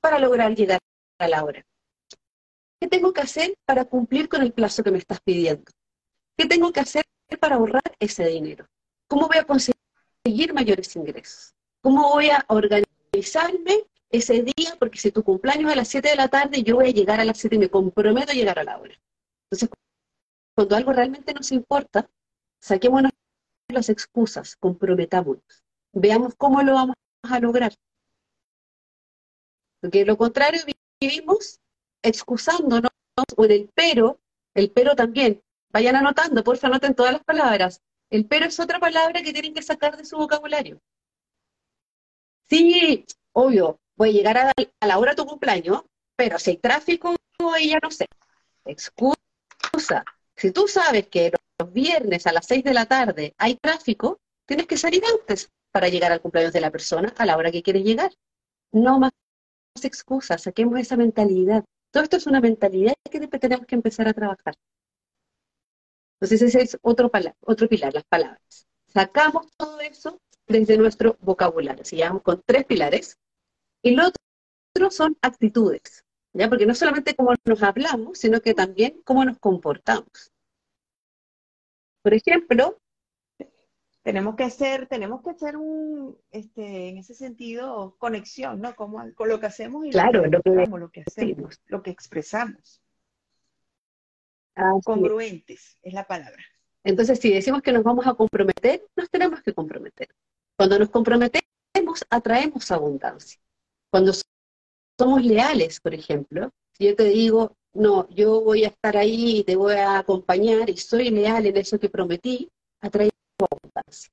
S2: para lograr llegar a la hora. ¿Qué tengo que hacer para cumplir con el plazo que me estás pidiendo? ¿Qué tengo que hacer para ahorrar ese dinero? ¿Cómo voy a conseguir mayores ingresos? ¿Cómo voy a organizarme ese día? Porque si tu cumpleaños es a las 7 de la tarde, yo voy a llegar a las 7 y me comprometo a llegar a la hora. Entonces, cuando algo realmente nos importa, saquémonos las excusas, comprometámonos, veamos cómo lo vamos a lograr. Porque lo contrario vivimos excusándonos o en el pero, el pero también, vayan anotando, por favor anoten todas las palabras. El pero es otra palabra que tienen que sacar de su vocabulario. Sí, obvio, voy a llegar a, a la hora de tu cumpleaños, pero si hay tráfico, ya no sé. Excusa. Si tú sabes que los viernes a las 6 de la tarde hay tráfico, tienes que salir antes para llegar al cumpleaños de la persona a la hora que quieres llegar. No más excusas, saquemos esa mentalidad. Todo esto es una mentalidad que tenemos que empezar a trabajar. Entonces ese es otro, otro pilar, las palabras. Sacamos todo eso desde nuestro vocabulario. Si llevamos con tres pilares. Y lo otro son actitudes, ¿ya? Porque no solamente cómo nos hablamos, sino que también cómo nos comportamos. Por ejemplo,
S3: tenemos que hacer, tenemos que hacer un, este, en ese sentido, conexión, ¿no? Como, con lo que hacemos y
S2: claro,
S3: lo, que, lo, que hacemos, lo que expresamos. Congruentes es la palabra.
S2: Entonces, si decimos que nos vamos a comprometer, nos tenemos que comprometer. Cuando nos comprometemos, atraemos abundancia. Cuando somos leales, por ejemplo, si yo te digo, no, yo voy a estar ahí y te voy a acompañar y soy leal en eso que prometí, atraemos abundancia.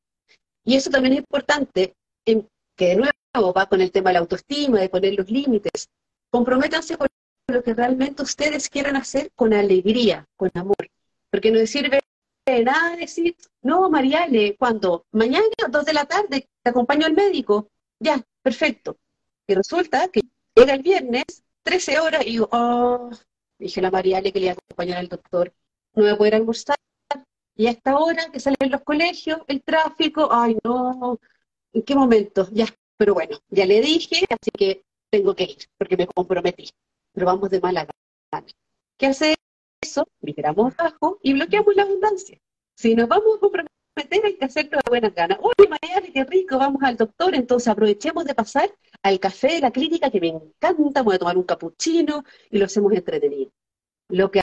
S2: Y eso también es importante, en, que de nuevo va con el tema de la autoestima, de poner los límites. Comprométanse con lo que realmente ustedes quieran hacer con alegría, con amor. Porque no sirve nada decir, no, Mariale, cuando mañana, dos de la tarde, te acompaño al médico. Ya, perfecto. Y resulta que llega el viernes, 13 horas, y digo, oh, dije la Mariale que le iba a acompañar al doctor, no voy a poder almorzar. Y a esta hora que salen los colegios, el tráfico, ay no, ¿en qué momento? Ya, pero bueno, ya le dije, así que tengo que ir, porque me comprometí. Pero vamos de mala gana. ¿Qué hace eso? Migramos abajo y bloqueamos la abundancia. Si nos vamos a comprometer, hay que hacerlo de buenas ganas. Uy, Mariale, qué rico, vamos al doctor, entonces aprovechemos de pasar al café de la clínica que me encanta, voy a tomar un capuchino y lo hacemos entretenido. Lo que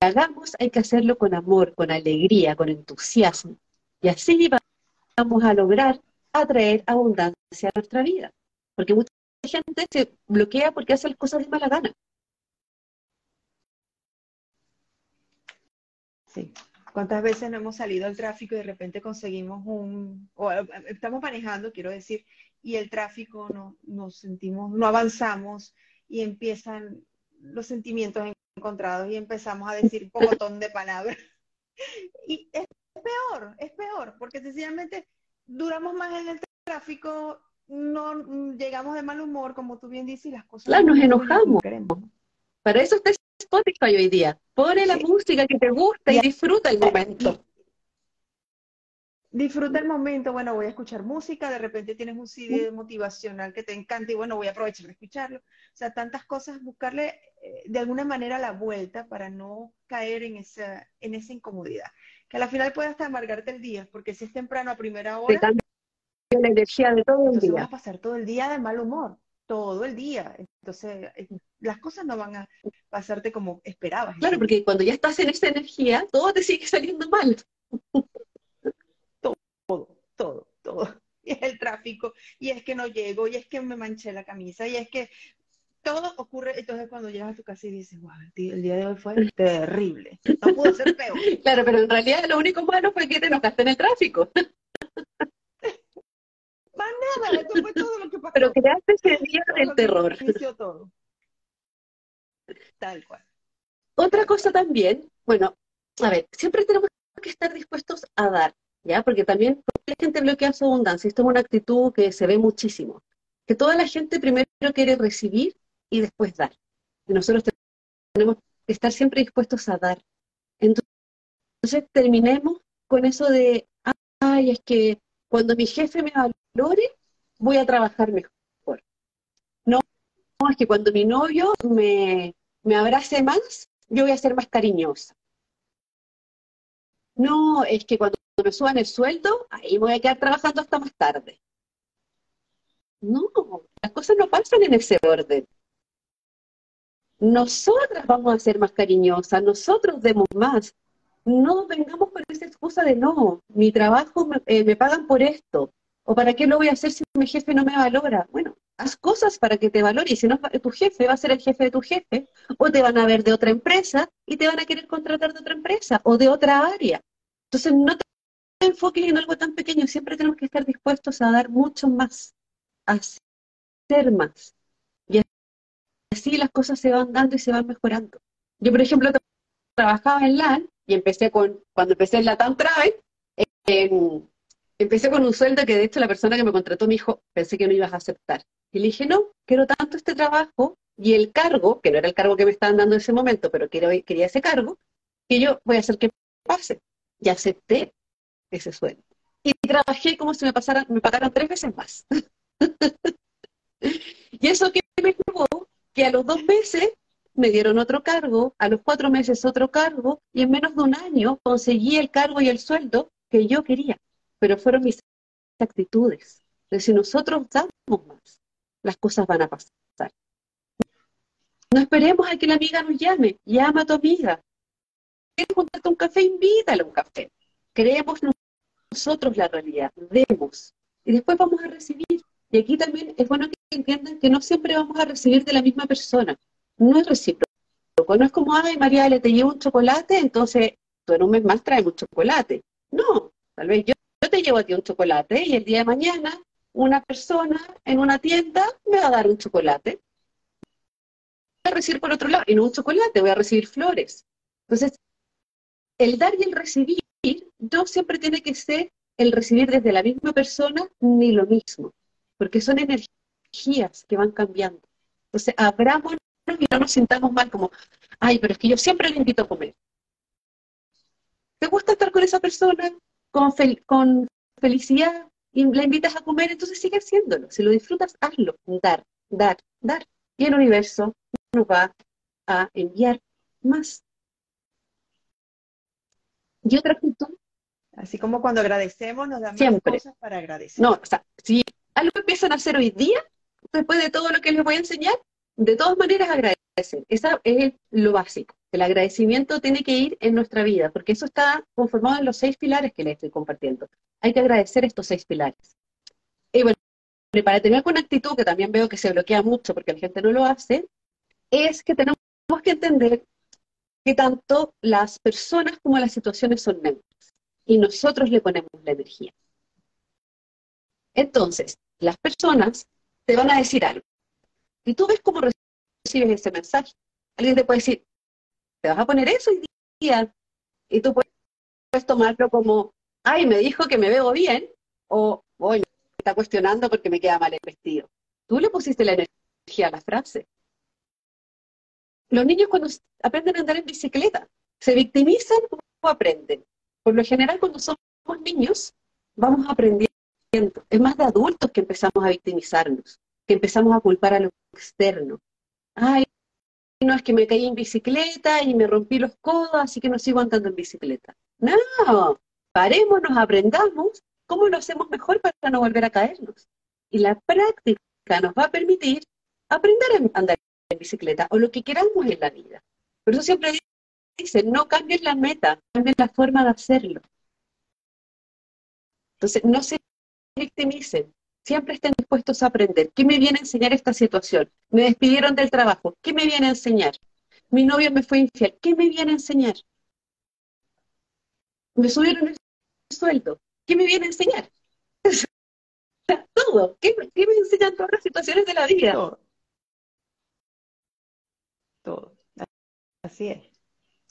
S2: hagamos hay que hacerlo con amor, con alegría, con entusiasmo. Y así vamos a lograr atraer abundancia a nuestra vida. Porque mucha gente se bloquea porque hace las cosas de mala gana.
S3: Sí. ¿Cuántas veces no hemos salido al tráfico y de repente conseguimos un, o eh, estamos manejando, quiero decir, y el tráfico no nos sentimos, no avanzamos y empiezan los sentimientos encontrados y empezamos a decir un montón de palabras. Y es peor, es peor, porque sencillamente duramos más en el tráfico, no llegamos de mal humor, como tú bien dices, y las cosas...
S2: Claro, nos enojamos. Para eso está Spotify hoy día. Pone la música que te gusta y, disfruta el momento.
S3: Disfruta el momento, bueno, voy a escuchar música, de repente tienes un CD motivacional que te encanta y bueno, voy a aprovechar de escucharlo. O sea, tantas cosas, buscarle eh, de alguna manera la vuelta para no caer en esa, en esa incomodidad. Que al final puede hasta amargarte el día, porque si es temprano a primera hora...
S2: Te la energía de todo el día.
S3: vas a pasar todo el día de mal humor, todo el día. Entonces, eh, las cosas no van a pasarte como esperabas.
S2: Claro, porque cuando ya estás en esa energía, todo te sigue saliendo mal
S3: todo, todo. Y es el tráfico, y es que no llego, y es que me manché la camisa, y es que todo ocurre. Entonces, cuando llegas a tu casa y dices, wow, el día de hoy fue terrible, no pudo ser peor.
S2: Claro, pero en realidad lo único malo fue que te enojaste en el tráfico.
S3: Más nada, eso fue todo lo que pasó.
S2: Pero creaste ese terror.
S3: todo. Tal cual.
S2: Otra cosa también, bueno, a ver, siempre tenemos que estar dispuestos a dar. ¿ya? Porque también la gente bloquea su abundancia. Esto es una actitud que se ve muchísimo. Que toda la gente primero quiere recibir y después dar. Y nosotros tenemos que estar siempre dispuestos a dar. Entonces, terminemos con eso de, ay, es que cuando mi jefe me valore, voy a trabajar mejor. No, es que cuando mi novio me, me abrace más, yo voy a ser más cariñosa. No, es que cuando me suban el sueldo, ahí voy a quedar trabajando hasta más tarde. No, las cosas no pasan en ese orden. Nosotras vamos a ser más cariñosas, nosotros demos más. No vengamos con esa excusa de no, mi trabajo me, eh, me pagan por esto, o para qué lo voy a hacer si mi jefe no me valora. Bueno, haz cosas para que te valore, y si no, tu jefe va a ser el jefe de tu jefe, o te van a ver de otra empresa y te van a querer contratar de otra empresa o de otra área. Entonces, no te enfoques en algo tan pequeño, siempre tenemos que estar dispuestos a dar mucho más, a hacer más. Y así las cosas se van dando y se van mejorando. Yo, por ejemplo, trabajaba en LAN y empecé con, cuando empecé en la TAM Travel, empecé con un sueldo que de hecho la persona que me contrató me dijo, pensé que no ibas a aceptar. Y le dije, no, quiero tanto este trabajo y el cargo, que no era el cargo que me estaban dando en ese momento, pero quería ese cargo, que yo voy a hacer que pase. Y acepté ese sueldo. Y trabajé como si me, pasaran, me pagaran tres veces más. y eso que me llevó que a los dos meses me dieron otro cargo, a los cuatro meses otro cargo, y en menos de un año conseguí el cargo y el sueldo que yo quería. Pero fueron mis actitudes. De si nosotros damos más, las cosas van a pasar. No esperemos a que la amiga nos llame. Llama a tu amiga. ¿Quieres juntarte un café? Invítale a un café. Creemos nosotros la realidad, demos, y después vamos a recibir. Y aquí también es bueno que entiendan que no siempre vamos a recibir de la misma persona, no es recíproco. No es como, ay, María, le te llevo un chocolate, entonces tú en un mes más traes un chocolate. No, tal vez yo, te llevo a ti un chocolate y el día de mañana una persona en una tienda me va a dar un chocolate. Voy a recibir por otro lado, y no un chocolate, voy a recibir flores. Entonces, el dar y el recibir no siempre tiene que ser el recibir desde la misma persona ni lo mismo, porque son energías que van cambiando. Entonces, abramos y no nos sintamos mal como, ay, pero es que yo siempre le invito a comer. ¿Te gusta estar con esa persona con, con felicidad y la invitas a comer? Entonces sigue haciéndolo. Si lo disfrutas, hazlo. Dar, dar, dar. Y el universo nos va a enviar más. Y otra actitud.
S3: Así como cuando agradecemos, nos dan más cosas para agradecer.
S2: No, o sea, si algo empiezan a hacer hoy día, después de todo lo que les voy a enseñar, de todas maneras agradecen. Esa es lo básico. El agradecimiento tiene que ir en nuestra vida, porque eso está conformado en los seis pilares que les estoy compartiendo. Hay que agradecer estos seis pilares. Y bueno, para tener con actitud, que también veo que se bloquea mucho porque la gente no lo hace, es que tenemos que entender que tanto las personas como las situaciones son neutras y nosotros le ponemos la energía. Entonces, las personas te van a decir algo. Y tú ves cómo recibes ese mensaje. Alguien te puede decir, te vas a poner eso hoy día. Y tú puedes tomarlo como, ay, me dijo que me veo bien, o, oye, está cuestionando porque me queda mal el vestido. Tú le pusiste la energía a la frase. Los niños cuando aprenden a andar en bicicleta, ¿se victimizan o aprenden? Por lo general, cuando somos niños, vamos aprendiendo. Es más de adultos que empezamos a victimizarnos, que empezamos a culpar a lo externo. Ay, no es que me caí en bicicleta y me rompí los codos, así que no sigo andando en bicicleta. No, parémonos, aprendamos cómo lo hacemos mejor para no volver a caernos. Y la práctica nos va a permitir aprender a andar en bicicleta o lo que queramos en la vida. Por eso siempre dicen, no cambien la meta, cambien la forma de hacerlo. Entonces, no se victimicen, siempre estén dispuestos a aprender. ¿Qué me viene a enseñar esta situación? Me despidieron del trabajo. ¿Qué me viene a enseñar? Mi novio me fue infiel. ¿Qué me viene a enseñar? Me subieron el sueldo. ¿Qué me viene a enseñar? Todo. ¿Qué, me enseñan todas las situaciones de la vida?
S3: Todo. Todo. Así es.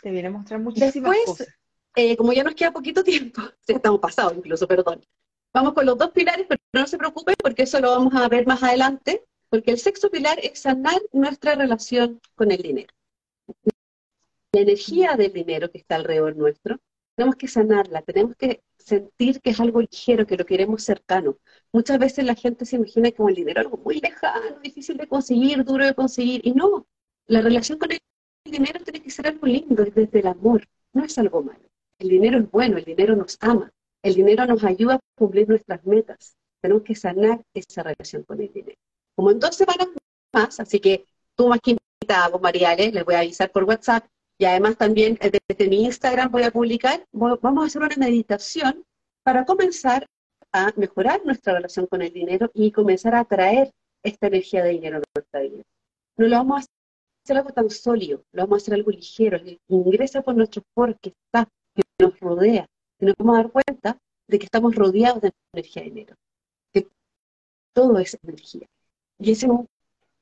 S3: Te viene a mostrar muchísimas cosas.
S2: Eh, como ya nos queda poquito tiempo, estamos pasados incluso, perdón. Vamos con los dos pilares, pero no se preocupen porque eso lo vamos a ver más adelante, porque el sexto pilar es sanar nuestra relación con el dinero. La energía del dinero que está alrededor nuestro, tenemos que sanarla, tenemos que sentir que es algo ligero, que lo queremos cercano. Muchas veces la gente se imagina como el dinero algo muy lejano, difícil de conseguir, duro de conseguir, y no, la relación con el dinero tiene que ser algo lindo, es desde el amor, no es algo malo. El dinero es bueno, el dinero nos ama, el dinero nos ayuda a cumplir nuestras metas. Tenemos que sanar esa relación con el dinero. Como en dos semanas más, así que tú más que invitada, vos Mariale, les voy a avisar por WhatsApp y además también eh, desde mi Instagram voy a publicar, vamos a hacer una meditación para comenzar a mejorar nuestra relación con el dinero y comenzar a atraer esta energía de dinero a nuestra vida. No lo vamos a hacer algo tan sólido, lo vamos a hacer algo ligero, que ingresa por nuestro cuerpo que está, que nos rodea, y nos vamos a dar cuenta de que estamos rodeados de energía de dinero, que todo es energía. Y ese es un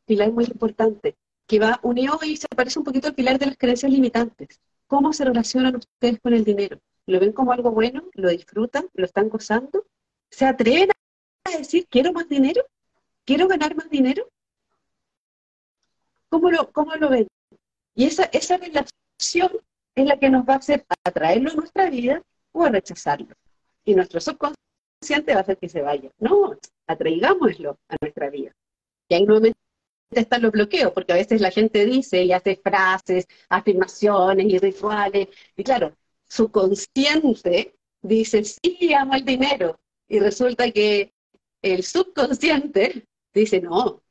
S2: pilar muy importante, que va unido y se parece un poquito al pilar de las creencias limitantes. ¿Cómo se relacionan ustedes con el dinero? ¿Lo ven como algo bueno? ¿Lo disfrutan? ¿Lo están gozando? ¿Se atreven a decir, quiero más dinero? ¿Quiero ganar más dinero? ¿Cómo lo, cómo lo ven? Y esa, esa relación es la que nos va a hacer atraerlo a nuestra vida o a rechazarlo. Y nuestro subconsciente va a hacer que se vaya. No, atraigámoslo a nuestra vida. Y ahí nuevamente están los bloqueos, porque a veces la gente dice y hace frases, afirmaciones y rituales, y claro, su consciente dice, sí, amo el dinero, y resulta que el subconsciente dice, no,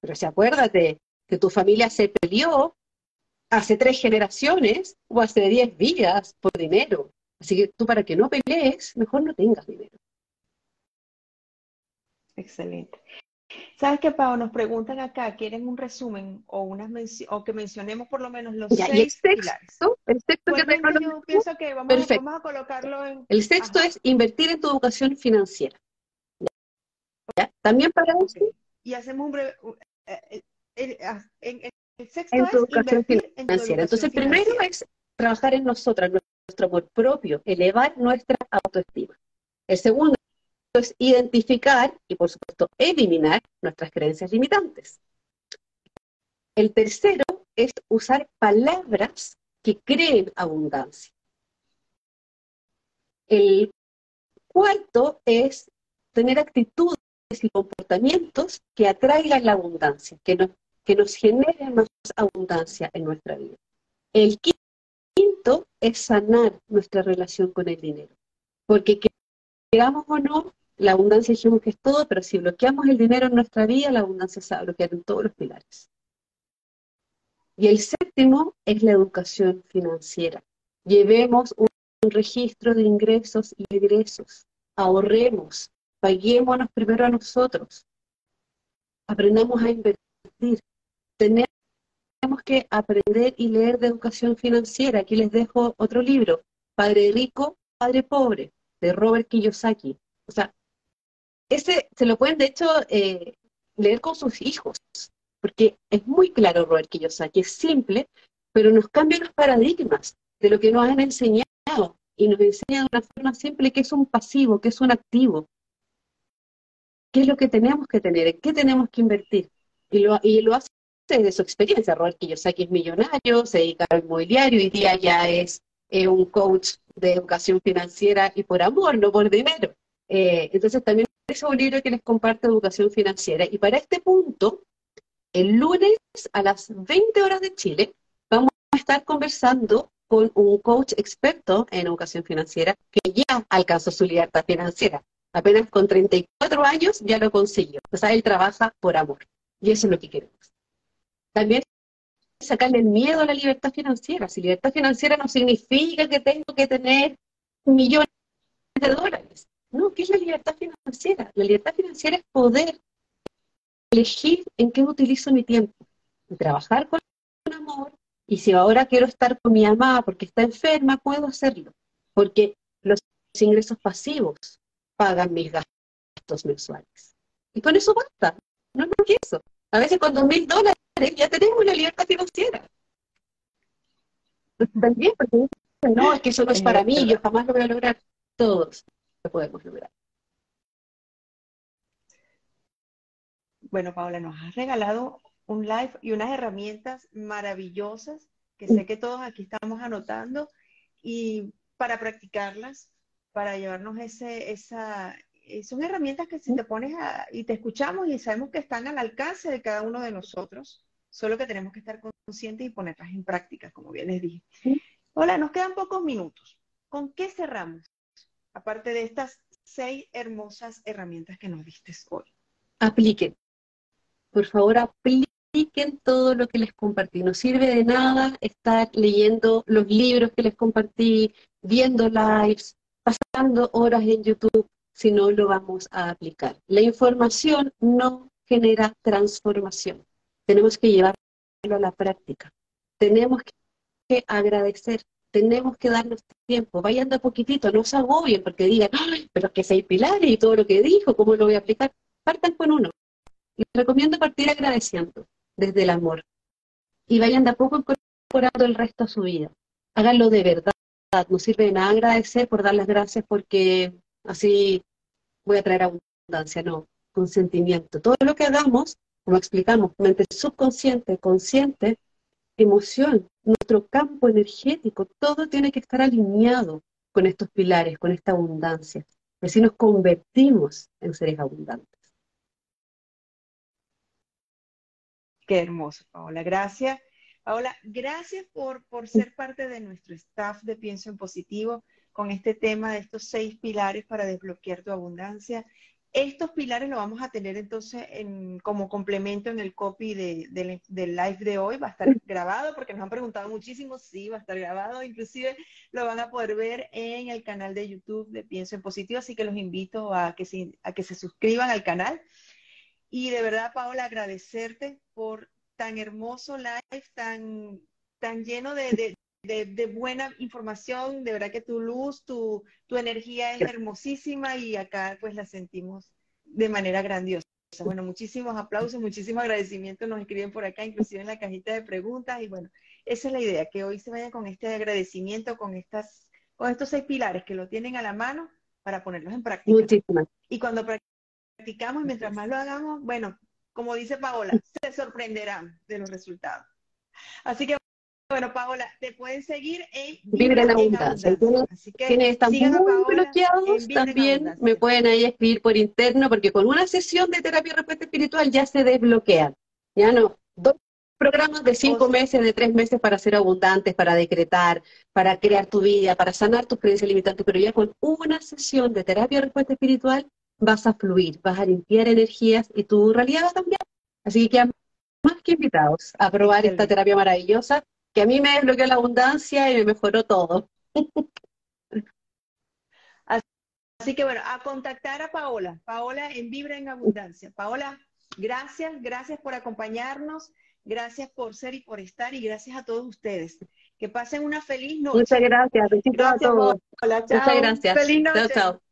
S2: pero si acuérdate que tu familia se peleó hace tres generaciones o hace diez vidas por dinero. Así que tú para que no pelees, mejor no tengas dinero.
S3: Excelente. ¿Sabes qué, Pau? Nos preguntan acá, ¿quieren un resumen o unas o que mencionemos por lo menos los seis
S2: el sexto, El sexto que
S3: yo pienso que vamos, a colocarlo en...
S2: El sexto es invertir en tu educación financiera. También para eso...
S3: Y hacemos un breve... Eh, eh, ah,
S2: el, sexto en tu educación financiera. Entonces, el primero es trabajar en nosotras, amor propio, elevar nuestra autoestima. El segundo es identificar y, por supuesto, eliminar nuestras creencias limitantes. El tercero es usar palabras que creen abundancia. El cuarto es tener actitudes y comportamientos que atraigan la abundancia, que nos, que nos generen más abundancia en nuestra vida. El quinto es sanar nuestra relación con el dinero, porque queramos o no, la abundancia dijimos que es todo, pero si bloqueamos el dinero en nuestra vida, la abundancia se va a bloquear en todos los pilares. Y el séptimo es la educación financiera. Llevemos un, registro de ingresos y egresos. Ahorremos. Paguémonos primero a nosotros. Aprendamos a invertir. Tenemos que aprender y leer de educación financiera. Aquí les dejo otro libro, Padre Rico, Padre Pobre, de Robert Kiyosaki. O sea, ese se lo pueden de hecho eh, leer con sus hijos porque es muy claro, Robert Kiyosaki, es simple, pero nos cambia los paradigmas de lo que nos han enseñado y nos enseña de una forma simple que es un pasivo, que es un activo. ¿Qué es lo que tenemos que tener? ¿En qué tenemos que invertir? Y lo, y lo hace de su experiencia. Robert Kiyosaki es millonario, se dedica al inmobiliario, hoy día ya es eh, un coach de educación financiera y por amor, no por dinero. Eh, entonces también es un libro que les comparte educación financiera. Y para este punto, el lunes a las 20 horas de Chile vamos a estar conversando con un coach experto en educación financiera que ya alcanzó su libertad financiera. Apenas con 34 años ya lo consiguió. O sea, él trabaja por amor. Y eso es lo que queremos. También sacarle el miedo a la libertad financiera. Si libertad financiera no significa que tengo que tener millones de dólares. No, ¿qué es la libertad financiera? La libertad financiera es poder elegir en qué utilizo mi tiempo. trabajar con amor, y si ahora quiero estar con mi mamá porque está enferma, puedo hacerlo. Porque los ingresos pasivos pagan mis gastos mensuales. Y con eso basta. No es más que eso. A veces con dos mil dólares ya tenemos la libertad financiera. También, porque no, es que eso no es para mí, yo jamás lo voy a lograr. Todos lo podemos lograr.
S3: Bueno, Paola, nos has regalado un live y unas herramientas maravillosas que sé que todos aquí estamos anotando y para practicarlas, para llevarnos ese, esa, eh, son herramientas que si te pones y te escuchamos y sabemos que están al alcance de cada uno de nosotros, solo que tenemos que estar conscientes y ponerlas en práctica, como bien les dije. Hola, nos quedan pocos minutos. ¿Con qué cerramos? Aparte de estas seis hermosas herramientas que nos diste hoy.
S2: Apliquen por favor apliquen todo lo que les compartí. No sirve de nada estar leyendo los libros que les compartí, viendo lives, pasando horas en YouTube, si no lo vamos a aplicar. La información no genera transformación. Tenemos que llevarlo a la práctica. Tenemos que agradecer, tenemos que darnos tiempo. Vayan de a poquitito, no se agobien porque digan, pero es que seis pilares y todo lo que dijo, ¿cómo lo voy a aplicar? Partan con uno. Les recomiendo partir agradeciendo desde el amor y vayan de a poco incorporando el resto a su vida. Háganlo de verdad. No sirve de nada agradecer por dar las gracias porque así voy a traer abundancia. No, consentimiento. Todo lo que hagamos, como explicamos, mente subconsciente, consciente, emoción, nuestro campo energético, todo tiene que estar alineado con estos pilares, con esta abundancia. Así nos convertimos en seres abundantes.
S3: Qué hermoso, Paola. Gracias. Paola, gracias por, por ser parte de nuestro staff de Pienso en Positivo con este tema de estos seis pilares para desbloquear tu abundancia. Estos pilares lo vamos a tener entonces en, como complemento en el copy de, del live de hoy. Va a estar grabado porque nos han preguntado muchísimo. Sí, va a estar grabado. Inclusive lo van a poder ver en el canal de YouTube de Pienso en Positivo. Así que los invito a que se, a que se suscriban al canal y de verdad, Paola, agradecerte por tan hermoso live, tan, tan lleno de, buena información. De verdad que tu luz, tu, tu energía es hermosísima y acá pues la sentimos de manera grandiosa. Bueno, muchísimos aplausos, muchísimos agradecimientos nos escriben por acá, inclusive en la cajita de preguntas. Y bueno, esa es la idea, que hoy se vaya con este agradecimiento, con estas con estos seis pilares que lo tienen a la mano para ponerlos en práctica.
S2: Muchísimas.
S3: Y cuando practicamos, mientras más lo hagamos, bueno, como dice Paola, se sorprenderán de los resultados. Así que, bueno, Paola, te pueden seguir en
S2: Vibra en Abundancia. Quienes están muy bloqueados, también me pueden ahí escribir por interno, porque con una sesión de terapia respuesta espiritual ya se desbloquean. Ya no, dos programas de cinco meses, de tres meses para ser abundantes, para decretar, para crear tu vida, para sanar tus creencias limitantes, pero ya con una sesión de terapia respuesta espiritual vas a fluir, vas a limpiar energías y tu realidad va a cambiar. Así que más que invitados a probar esta terapia maravillosa que a mí me desbloqueó la abundancia y me mejoró todo.
S3: Así que bueno, a contactar a Paola, Paola en Vibra en Abundancia. Paola, gracias, gracias por acompañarnos, gracias por ser y por estar y gracias a todos ustedes. Que pasen una feliz noche.
S2: Muchas gracias,
S3: gracias a todos.
S2: Muchas gracias.
S3: Feliz noche. Chao, chao.